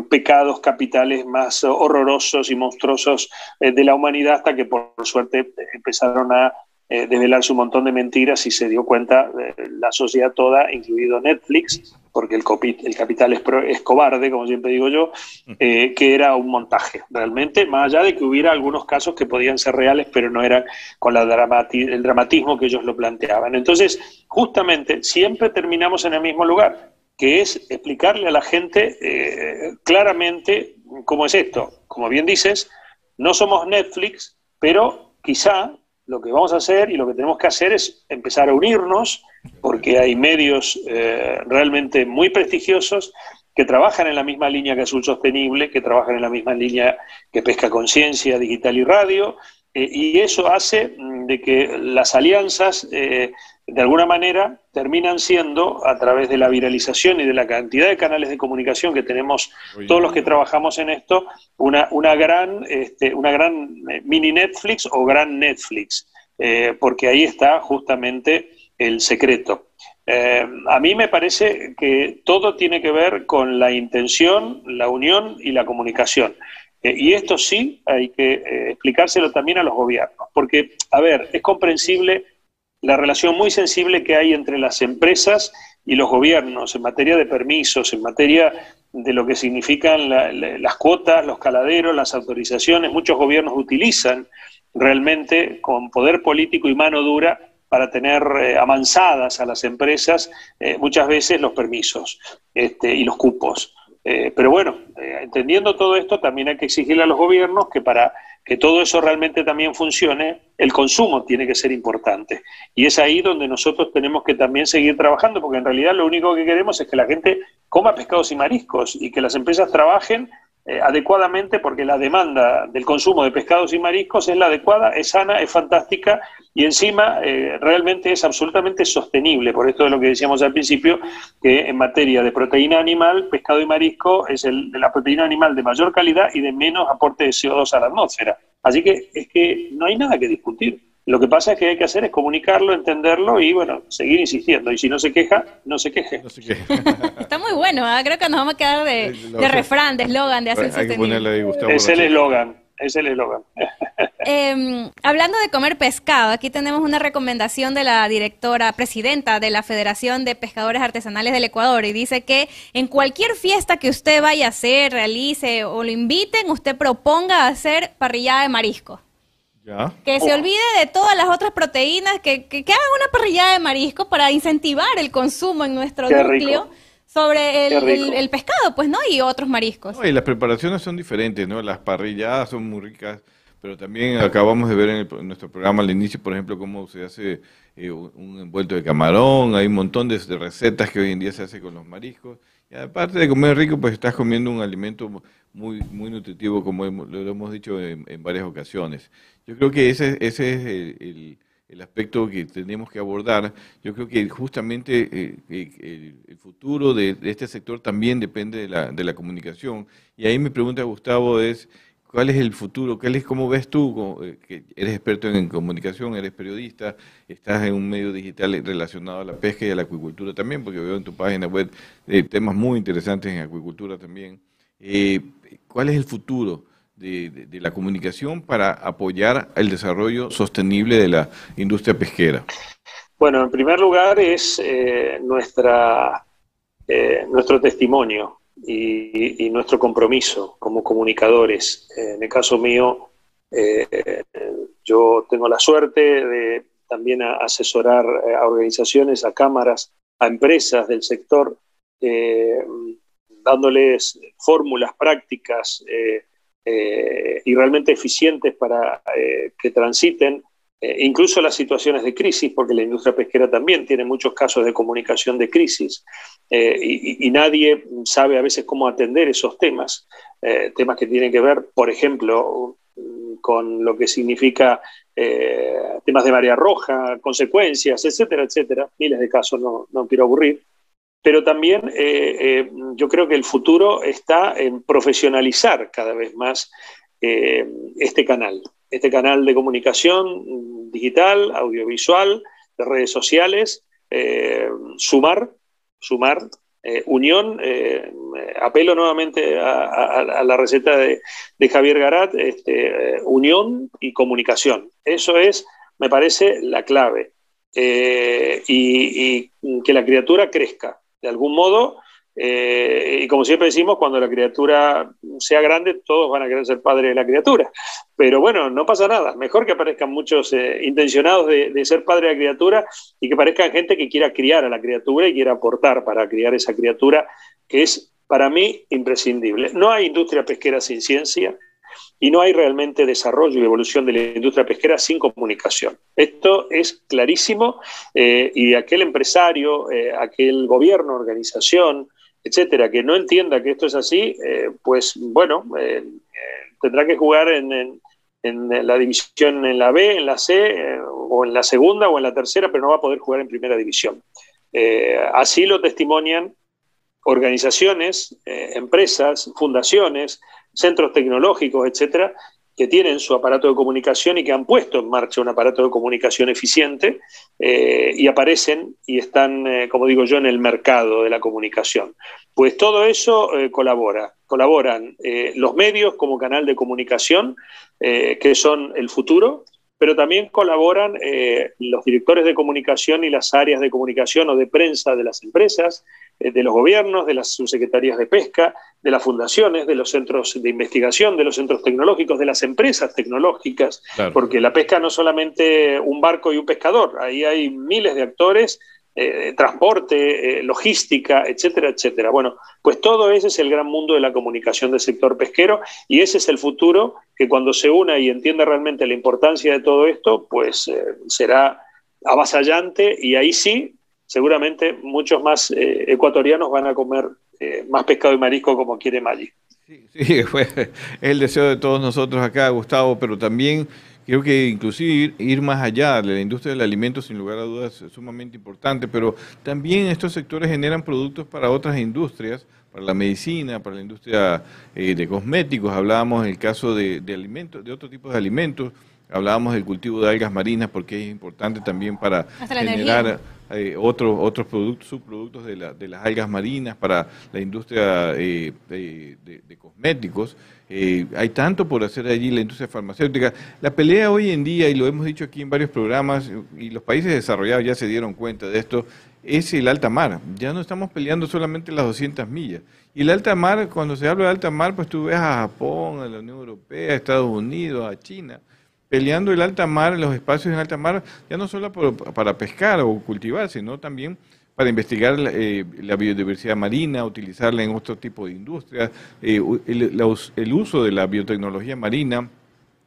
Speaker 3: pecados capitales más horrorosos y monstruosos de la humanidad hasta que por suerte empezaron a eh, develarse un montón de mentiras y se dio cuenta la sociedad toda, incluido Netflix, porque el, el capital es, cobarde, como siempre digo yo, eh, que era un montaje, realmente, más allá de que hubiera algunos casos que podían ser reales, pero no eran con la el dramatismo que ellos lo planteaban. Entonces, justamente, siempre terminamos en el mismo lugar, que es explicarle a la gente eh, claramente cómo es esto. Como bien dices, no somos Netflix, pero quizá lo que vamos a hacer y lo que tenemos que hacer es empezar a unirnos, porque hay medios eh, realmente muy prestigiosos que trabajan en la misma línea que Azul Sostenible, que trabajan en la misma línea que Pesca Conciencia, Digital y Radio, eh, y eso hace mm, de que las alianzas eh, de alguna manera terminan siendo, a través de la viralización y de la cantidad de canales de comunicación que tenemos todos los que trabajamos en esto, una, una, gran, este, una gran eh, mini Netflix o gran Netflix, eh, porque ahí está justamente el secreto. Eh, a mí me parece que todo tiene que ver con la intención, la unión y la comunicación. y esto sí hay que explicárselo también a los gobiernos, porque, a ver, es comprensible la relación muy sensible que hay entre las empresas y los gobiernos en materia de permisos, en materia de lo que significan las cuotas, los caladeros, las autorizaciones. Muchos gobiernos utilizan realmente con poder político y mano dura para tener eh, avanzadas a las empresas eh, muchas veces los permisos este, y los cupos. Eh, pero bueno, entendiendo todo esto, también hay que exigirle a los gobiernos que para que todo eso realmente también funcione, el consumo tiene que ser importante. Y es ahí donde nosotros tenemos que también seguir trabajando, porque en realidad lo único que queremos es que la gente coma pescados y mariscos y que las empresas trabajen eh, adecuadamente porque la demanda del consumo de pescados y mariscos es la adecuada, es sana, es fantástica y encima eh, realmente es absolutamente sostenible. Por esto de lo que decíamos al principio, que en materia de proteína animal, pescado y marisco es el, la proteína animal de mayor calidad y de menos aporte de CO2 a la atmósfera. Así que es que no hay nada que discutir. Lo que pasa es que hay que hacer es comunicarlo, entenderlo y, bueno, seguir insistiendo. Y si no se queja, no se queje. *laughs*
Speaker 2: Está muy bueno, ¿ah? creo que nos vamos a quedar de, refrán, de eslogan, de hacer
Speaker 3: sostenible. Es el eslogan, es el eslogan. *laughs*
Speaker 2: Em, hablando de comer pescado, aquí tenemos una recomendación de la directora, presidenta de la Federación de Pescadores Artesanales del Ecuador y dice que en cualquier fiesta que usted vaya a hacer, realice o lo inviten, usted proponga hacer parrillada de marisco. Que se olvide de todas las otras proteínas, que, que, hagan una parrillada de marisco para incentivar el consumo en nuestro núcleo sobre el, pescado, pues, ¿no? Y otros mariscos.
Speaker 4: y las preparaciones son diferentes, ¿no? Las parrilladas son muy ricas, pero también acabamos de ver en, nuestro programa al inicio, por ejemplo, cómo se hace eh, un envuelto de camarón, hay un montón de, recetas que hoy en día se hace con los mariscos, Y aparte de comer rico, pues estás comiendo un alimento muy, muy nutritivo, como lo hemos dicho en, varias ocasiones. Yo creo que ese, ese es el, el, aspecto que tenemos que abordar. Yo creo que justamente eh, el, futuro de, este sector también depende de la, de la comunicación. Y ahí mi pregunta, Gustavo, es ¿Cuál es el futuro? ¿Qué es, ¿Cómo ves tú, eh, que eres experto en comunicación, eres periodista, estás en un medio digital relacionado a la pesca y a la acuicultura también, porque veo en tu página web eh, temas muy interesantes en acuicultura también. Eh, ¿Cuál es el futuro de, la comunicación para apoyar el desarrollo sostenible de la industria pesquera?
Speaker 3: Bueno, en primer lugar es nuestra, nuestro testimonio y, nuestro compromiso como comunicadores. En el caso mío, eh, yo tengo la suerte de también asesorar a organizaciones, a cámaras, a empresas del sector, eh, dándoles fórmulas prácticas eh, y realmente eficientes para que transiten eh, incluso las situaciones de crisis, porque la industria pesquera también tiene muchos casos de comunicación de crisis eh, y, nadie sabe a veces cómo atender esos temas, eh, temas que tienen que ver, por ejemplo, con lo que significa temas de marea roja, consecuencias, etcétera, etcétera, miles de casos, no, no quiero aburrir. Pero también yo creo que el futuro está en profesionalizar cada vez más este canal este canal de comunicación digital, audiovisual, de redes sociales, eh, sumar, sumar, eh, unión, eh, apelo nuevamente a, la receta de, Javier Garat, este, unión y comunicación. Eso es, me parece, la clave. y, que la criatura crezca. De algún modo, eh, y como siempre decimos, cuando la criatura sea grande, todos van a querer ser padre de la criatura. Pero bueno, no pasa nada. Mejor que aparezcan muchos eh, intencionados de, ser padre de la criatura y que aparezcan gente que quiera criar a la criatura y quiera aportar para criar esa criatura, que es para mí imprescindible. No hay industria pesquera sin ciencia y no hay realmente desarrollo y evolución de la industria pesquera sin comunicación. Esto es clarísimo eh, y aquel empresario, aquel gobierno, organización, etcétera, que no entienda que esto es así, eh, pues bueno, eh, tendrá que jugar en, la división en la B, en la C, eh, o en la segunda o en la tercera, pero no va a poder jugar en primera división. así lo testimonian organizaciones, empresas, fundaciones, centros tecnológicos, etcétera, que tienen su aparato de comunicación y que han puesto en marcha un aparato de comunicación eficiente eh, y aparecen y están, eh, como digo yo, en el mercado de la comunicación. Pues todo eso eh, colabora. Colaboran los medios como canal de comunicación, que son el futuro, pero también colaboran los directores de comunicación y las áreas de comunicación o de prensa de las empresas, de los gobiernos, de las subsecretarías de pesca, de las fundaciones, de los centros de investigación, de los centros tecnológicos, de las empresas tecnológicas, porque la pesca no es solamente un barco y un pescador, ahí hay miles de actores, eh, transporte, eh, logística, etcétera, etcétera. Bueno, pues todo ese es el gran mundo de la comunicación del sector pesquero y ese es el futuro que cuando se una y entienda realmente la importancia de todo esto, pues será avasallante y ahí sí seguramente muchos más eh, ecuatorianos van a comer eh, más pescado y marisco como quiere Maggi.
Speaker 4: Sí, *laughs* fue el deseo de todos nosotros acá, Gustavo, pero también creo que inclusive ir, más allá de la industria del alimento, sin lugar a dudas, es sumamente importante, pero también estos sectores generan productos para otras industrias, para la medicina, para la industria eh, de cosméticos, hablábamos en el caso de, de alimentos, de otro tipo de alimentos, hablábamos del cultivo de algas marinas porque es importante también para generar eh, otros otros productos, subproductos de, la, de, las algas marinas para la industria eh, de, cosméticos. Eh, hay tanto por hacer allí la industria farmacéutica. La pelea hoy en día, y lo hemos dicho aquí en varios programas, y los países desarrollados ya se dieron cuenta de esto, es el alta mar. Ya no estamos peleando solamente las 200 millas. Y el alta mar, cuando se habla de alta mar, pues tú ves a Japón, a la Unión Europea, a Estados Unidos, a China peleando el alta mar, los espacios en alta mar, ya no solo para pescar o cultivar, sino también para investigar eh, la biodiversidad marina, utilizarla en otro tipo de industrias, eh, el, uso de la biotecnología marina,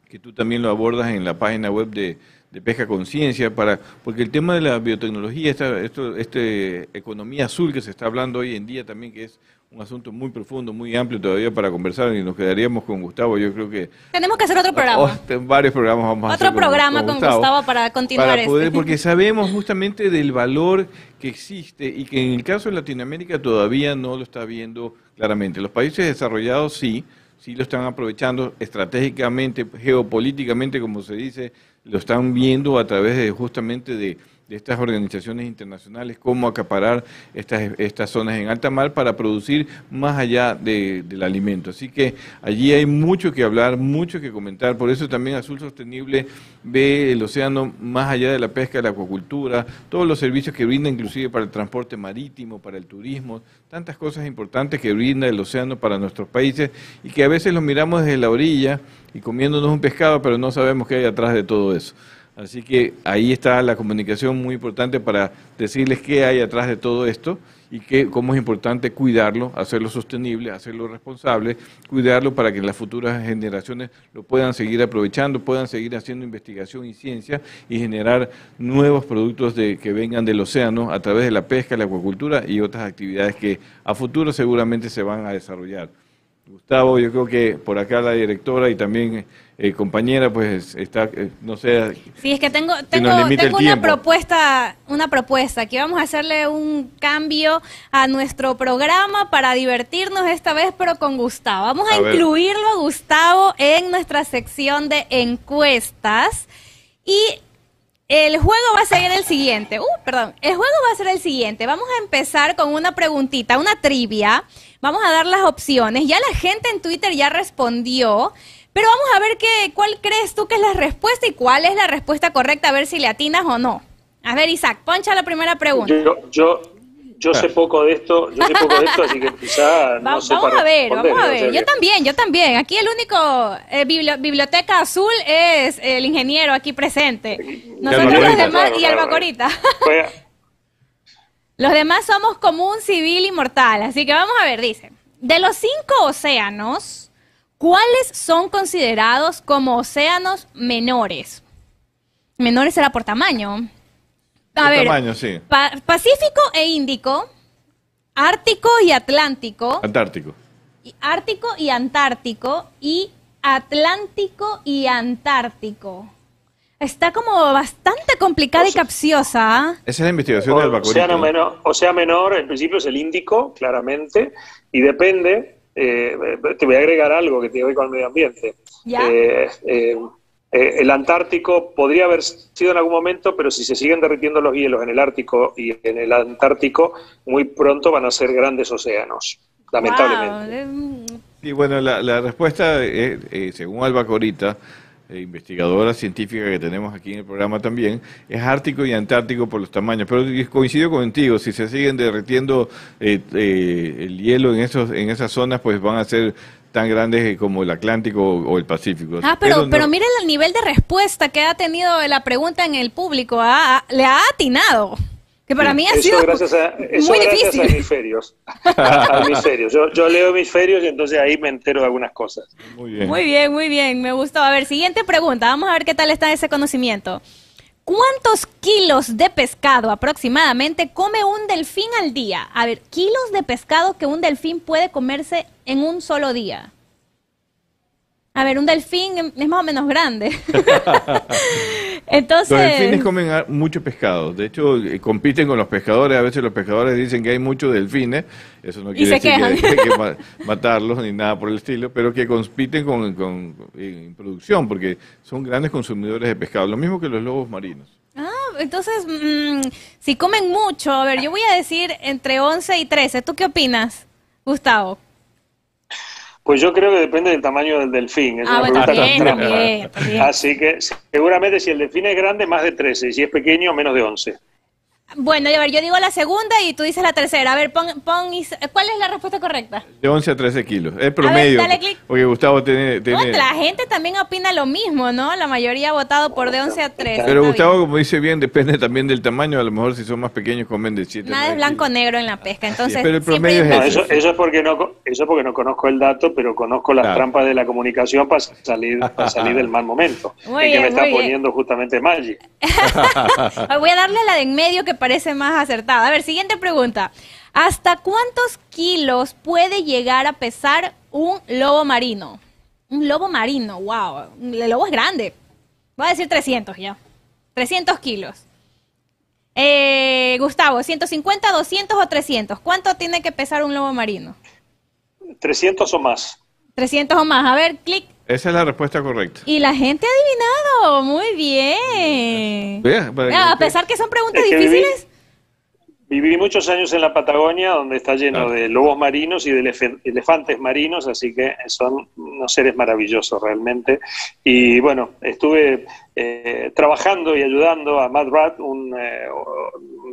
Speaker 4: que tú también lo abordas en la página web de, de pesca conciencia, para porque el tema de la biotecnología, esta, esto, este economía azul que se está hablando hoy en día también, que es un asunto muy profundo, muy amplio todavía para conversar y nos quedaríamos con Gustavo. Yo creo que
Speaker 2: tenemos que hacer otro programa. *laughs*
Speaker 4: Varios programas vamos
Speaker 2: a hacer. Otro programa con, Gustavo, para continuar.
Speaker 4: Este. Porque *laughs* sabemos justamente del valor que existe y que en el caso de Latinoamérica todavía no lo está viendo claramente. Los países desarrollados sí, sí lo están aprovechando estratégicamente, geopolíticamente, como se dice, lo están viendo a través de justamente de de estas organizaciones internacionales, cómo acaparar estas, estas zonas en alta mar para producir más allá del alimento. Así que allí hay mucho que hablar, mucho que comentar, por eso también Azul Sostenible ve el océano más allá de la pesca, de la acuacultura, todos los servicios que brinda inclusive para el transporte marítimo, para el turismo, tantas cosas importantes que brinda el océano para nuestros países y que a veces los miramos desde la orilla y comiéndonos un pescado, pero no sabemos qué hay atrás de todo eso. Así que ahí está la comunicación muy importante para decirles qué hay atrás de todo esto y que, cómo es importante cuidarlo, hacerlo sostenible, hacerlo responsable, cuidarlo para que las futuras generaciones lo puedan seguir aprovechando, puedan seguir haciendo investigación y ciencia y generar nuevos productos de, que vengan del océano a través de la pesca, la acuacultura y otras actividades que a futuro seguramente se van a desarrollar. Gustavo, yo creo que por acá la directora y también eh, compañera, pues está, eh, no sé.
Speaker 2: Sí, es que tengo, tengo, tengo una propuesta, una propuesta, que vamos a hacerle un cambio a nuestro programa para divertirnos esta vez, pero con Gustavo. Vamos a, incluirlo a Gustavo en nuestra sección de encuestas y el juego va a ser el siguiente. Uh, perdón. El juego va a ser el siguiente. Vamos a empezar con una preguntita, una trivia. Vamos a dar las opciones. Ya la gente en Twitter ya respondió. Pero vamos a ver qué, cuál crees tú que es la respuesta y cuál es la respuesta correcta, a ver si le atinas o no. A ver, Isaac, poncha la primera pregunta.
Speaker 3: Yo, yo, yo sé poco de esto, yo sé poco de esto, así que quizá *laughs* no
Speaker 2: Vamos a ver, vamos a ver. Yo también, yo también. Aquí el único eh, biblioteca azul es el ingeniero aquí presente. Nosotros los demás y Albacorita. Los demás somos como un civil inmortal. Así que vamos a ver, dice. De los cinco océanos, ¿cuáles son considerados como océanos menores? Menores será por tamaño. A ver, Pacífico e Índico, Ártico y Atlántico.
Speaker 4: Antártico.
Speaker 2: Ártico y Antártico y Atlántico y Antártico. Está como bastante complicada y capciosa. ¿ah?
Speaker 4: Esa es la investigación del
Speaker 3: Océano menor, sea menor, en principio es el Índico, claramente, y depende, eh, te voy a agregar algo que tiene que ver con el medio ambiente. ¿Ya? Eh, eh, eh, el Antártico podría haber sido en algún momento, pero si se siguen derritiendo los hielos en el Ártico y en el Antártico, muy pronto van a ser grandes océanos, lamentablemente.
Speaker 4: Y bueno, la, respuesta, es, eh, según Alba Corita, eh, investigadora científica que tenemos aquí en el programa también, es Ártico y Antártico por los tamaños. Pero coincido contigo, si se siguen derritiendo el hielo en, esos, en esas zonas, pues van a ser tan grandes como el Atlántico o, el Pacífico.
Speaker 2: Ah, pero, pero miren el nivel de respuesta que ha tenido la pregunta en el público. ¿ah? le ha atinado. Que para mí ha sido
Speaker 3: gracias a, eso muy gracias a hemisferios. hemisferios. Yo, yo, leo hemisferios y entonces ahí me entero de algunas cosas.
Speaker 2: Muy bien. Muy bien, muy bien. Me gustó. A ver, siguiente pregunta. Vamos a ver qué tal está ese conocimiento. ¿Cuántos kilos de pescado aproximadamente come un delfín al día? A ver, kilos de pescado que un delfín puede comerse en un solo día. A ver, un delfín es más o menos grande. *laughs*
Speaker 4: Entonces... Los delfines comen mucho pescado. De hecho, eh, compiten con los pescadores. A veces los pescadores dicen que hay muchos delfines. Eso no quiere decir que hay que matarlos ni nada por el estilo, pero que compiten con, con, en producción porque son grandes consumidores de pescado. Lo mismo que los lobos marinos.
Speaker 2: Ah, entonces, mm, si comen mucho, a ver, yo voy a decir entre 11 y 13. ¿Tú qué opinas, Gustavo?
Speaker 3: Pues yo creo que depende del tamaño del delfín. Es ah, una pregunta Así que seguramente si el delfín es grande, más de 13, y si es pequeño, menos de 11.
Speaker 2: Bueno, a ver, yo digo la segunda y tú dices la tercera. A ver, pon, pon ¿cuál es la respuesta correcta?
Speaker 4: De 11 a 13 kilos. Es promedio. dale clic. Porque Gustavo tiene,
Speaker 2: la gente también opina lo mismo, ¿no? La mayoría ha votado por de 11 a 13.
Speaker 4: Pero Gustavo, como dice bien, depende también del tamaño. A lo mejor si son más pequeños comen de 7.
Speaker 2: Nada es blanco-negro en la pesca, entonces...
Speaker 3: pero el promedio es eso, eso, es porque no, eso porque no conozco el dato, pero conozco las trampas de la comunicación para salir, para *laughs* salir del mal momento. Muy bien, que me está poniendo justamente Maggi. *laughs*
Speaker 2: Voy a darle la de en medio que parece más acertada. A ver, siguiente pregunta. ¿Hasta cuántos kilos puede llegar a pesar un lobo marino? Un lobo marino, wow. El lobo es grande. Voy a decir 300 ya. 300 kilos. Eh, Gustavo, 150, 200 o 300. ¿Cuánto tiene que pesar un lobo marino?
Speaker 3: 300 o más.
Speaker 2: 300 o más. A ver, clic.
Speaker 4: Esa es la respuesta correcta.
Speaker 2: Y la gente ha adivinado. Muy bien. a pesar que son preguntas difíciles.
Speaker 3: Viví, muchos años en la Patagonia, donde está lleno de lobos marinos y de elefantes marinos, así que son unos seres maravillosos realmente. Y bueno, estuve eh, trabajando y ayudando a Matt Ratt, un, eh,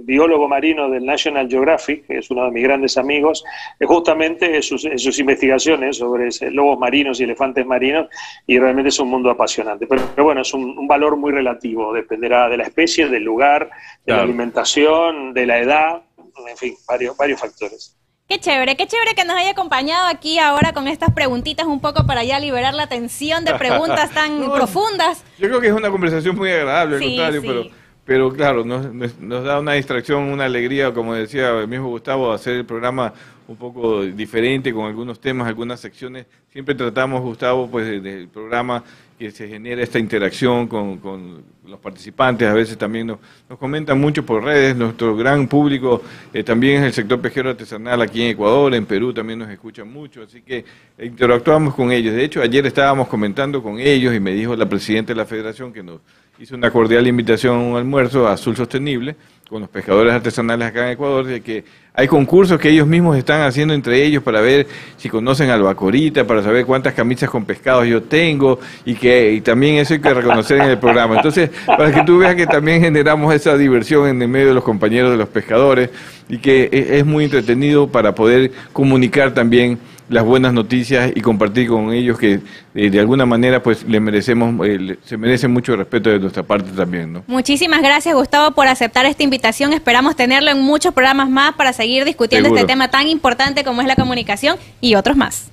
Speaker 3: biólogo marino del National Geographic, que es uno de mis grandes amigos, eh, justamente en sus, sus, investigaciones sobre lobos marinos y elefantes marinos, y realmente es un mundo apasionante. Pero, bueno, es un, valor muy relativo, dependerá de la especie, del lugar, de la alimentación, de la edad, en fin, varios, varios factores.
Speaker 2: Qué chévere, qué chévere que nos haya acompañado aquí ahora con estas preguntitas un poco para ya liberar la tensión de preguntas tan *laughs* profundas.
Speaker 4: Yo creo que es una conversación muy agradable, al contrario, pero pero claro, nos, nos, da una distracción, una alegría, como decía el mismo Gustavo, hacer el programa un poco diferente con algunos temas, algunas secciones. Siempre tratamos, Gustavo, pues del programa que se genera esta interacción con, los participantes, a veces también nos, nos, comentan mucho por redes, nuestro gran público eh, también es el sector pesquero artesanal aquí en Ecuador, en Perú también nos escuchan mucho, así que interactuamos con ellos. De hecho, ayer estábamos comentando con ellos y me dijo la presidenta de la federación que nos hizo una cordial invitación a un almuerzo a Azul Sostenible con los pescadores artesanales acá en Ecuador, de que hay concursos que ellos mismos están haciendo entre ellos para ver si conocen albacorita, para saber cuántas camisas con pescados yo tengo y que y también eso hay que reconocer en el programa. Entonces, para que tú veas que también generamos esa diversión en el medio de los compañeros de los pescadores y que es muy entretenido para poder comunicar también las buenas noticias y compartir con ellos que eh, de alguna manera pues le merecemos eh, se merecen mucho respeto de nuestra parte también ¿no?
Speaker 2: muchísimas gracias Gustavo por aceptar esta invitación. Esperamos tenerlo en muchos programas más para seguir discutiendo este tema tan importante como es la comunicación y otros más.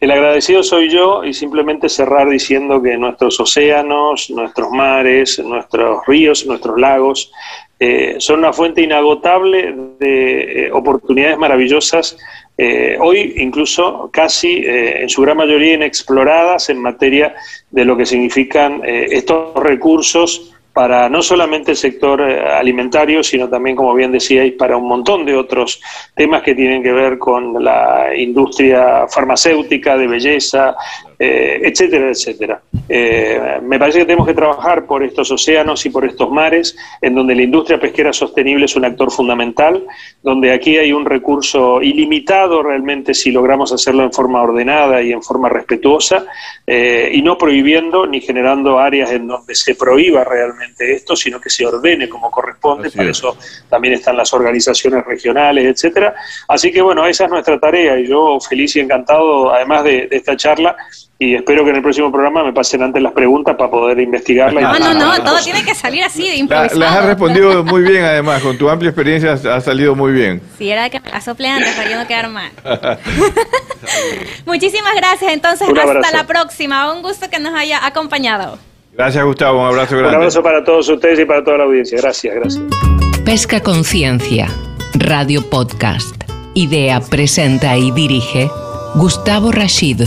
Speaker 3: El agradecido soy yo y simplemente cerrar diciendo que nuestros océanos, nuestros mares, nuestros ríos, nuestros lagos eh, son una fuente inagotable de oportunidades maravillosas eh, hoy incluso casi eh, en su gran mayoría inexploradas en materia de lo que significan eh, estos recursos para no solamente el sector alimentario, sino también, como bien decíais, para un montón de otros temas que tienen que ver con la industria farmacéutica, de belleza, eh, etcétera, etcétera. Eh, me parece que tenemos que trabajar por estos océanos y por estos mares, en donde la industria pesquera sostenible es un actor fundamental, donde aquí hay un recurso ilimitado realmente si logramos hacerlo en forma ordenada y en forma respetuosa, eh, y no prohibiendo ni generando áreas en donde se prohíba realmente esto, sino que se ordene como corresponde, para eso también están las organizaciones regionales, etcétera. Así que bueno, esa es nuestra tarea y yo feliz y encantado, además de esta charla, y espero que en el próximo programa me pasen antes las preguntas para poder investigarlas.
Speaker 2: No, no, no, todo tiene que salir así de improvisado.
Speaker 4: las has respondido muy bien, además, con tu amplia experiencia ha salido muy bien.
Speaker 2: Sí, era que me la sople antes para yo no quedar mal. *laughs* Muchísimas gracias, entonces, hasta la próxima. Un gusto que nos haya acompañado.
Speaker 4: Gracias, Gustavo, un abrazo grande.
Speaker 3: Un abrazo para todos ustedes y para toda la audiencia. Gracias, gracias.
Speaker 1: Pesca Conciencia, Radio Podcast. Idea, presenta y dirige Gustavo Rashid.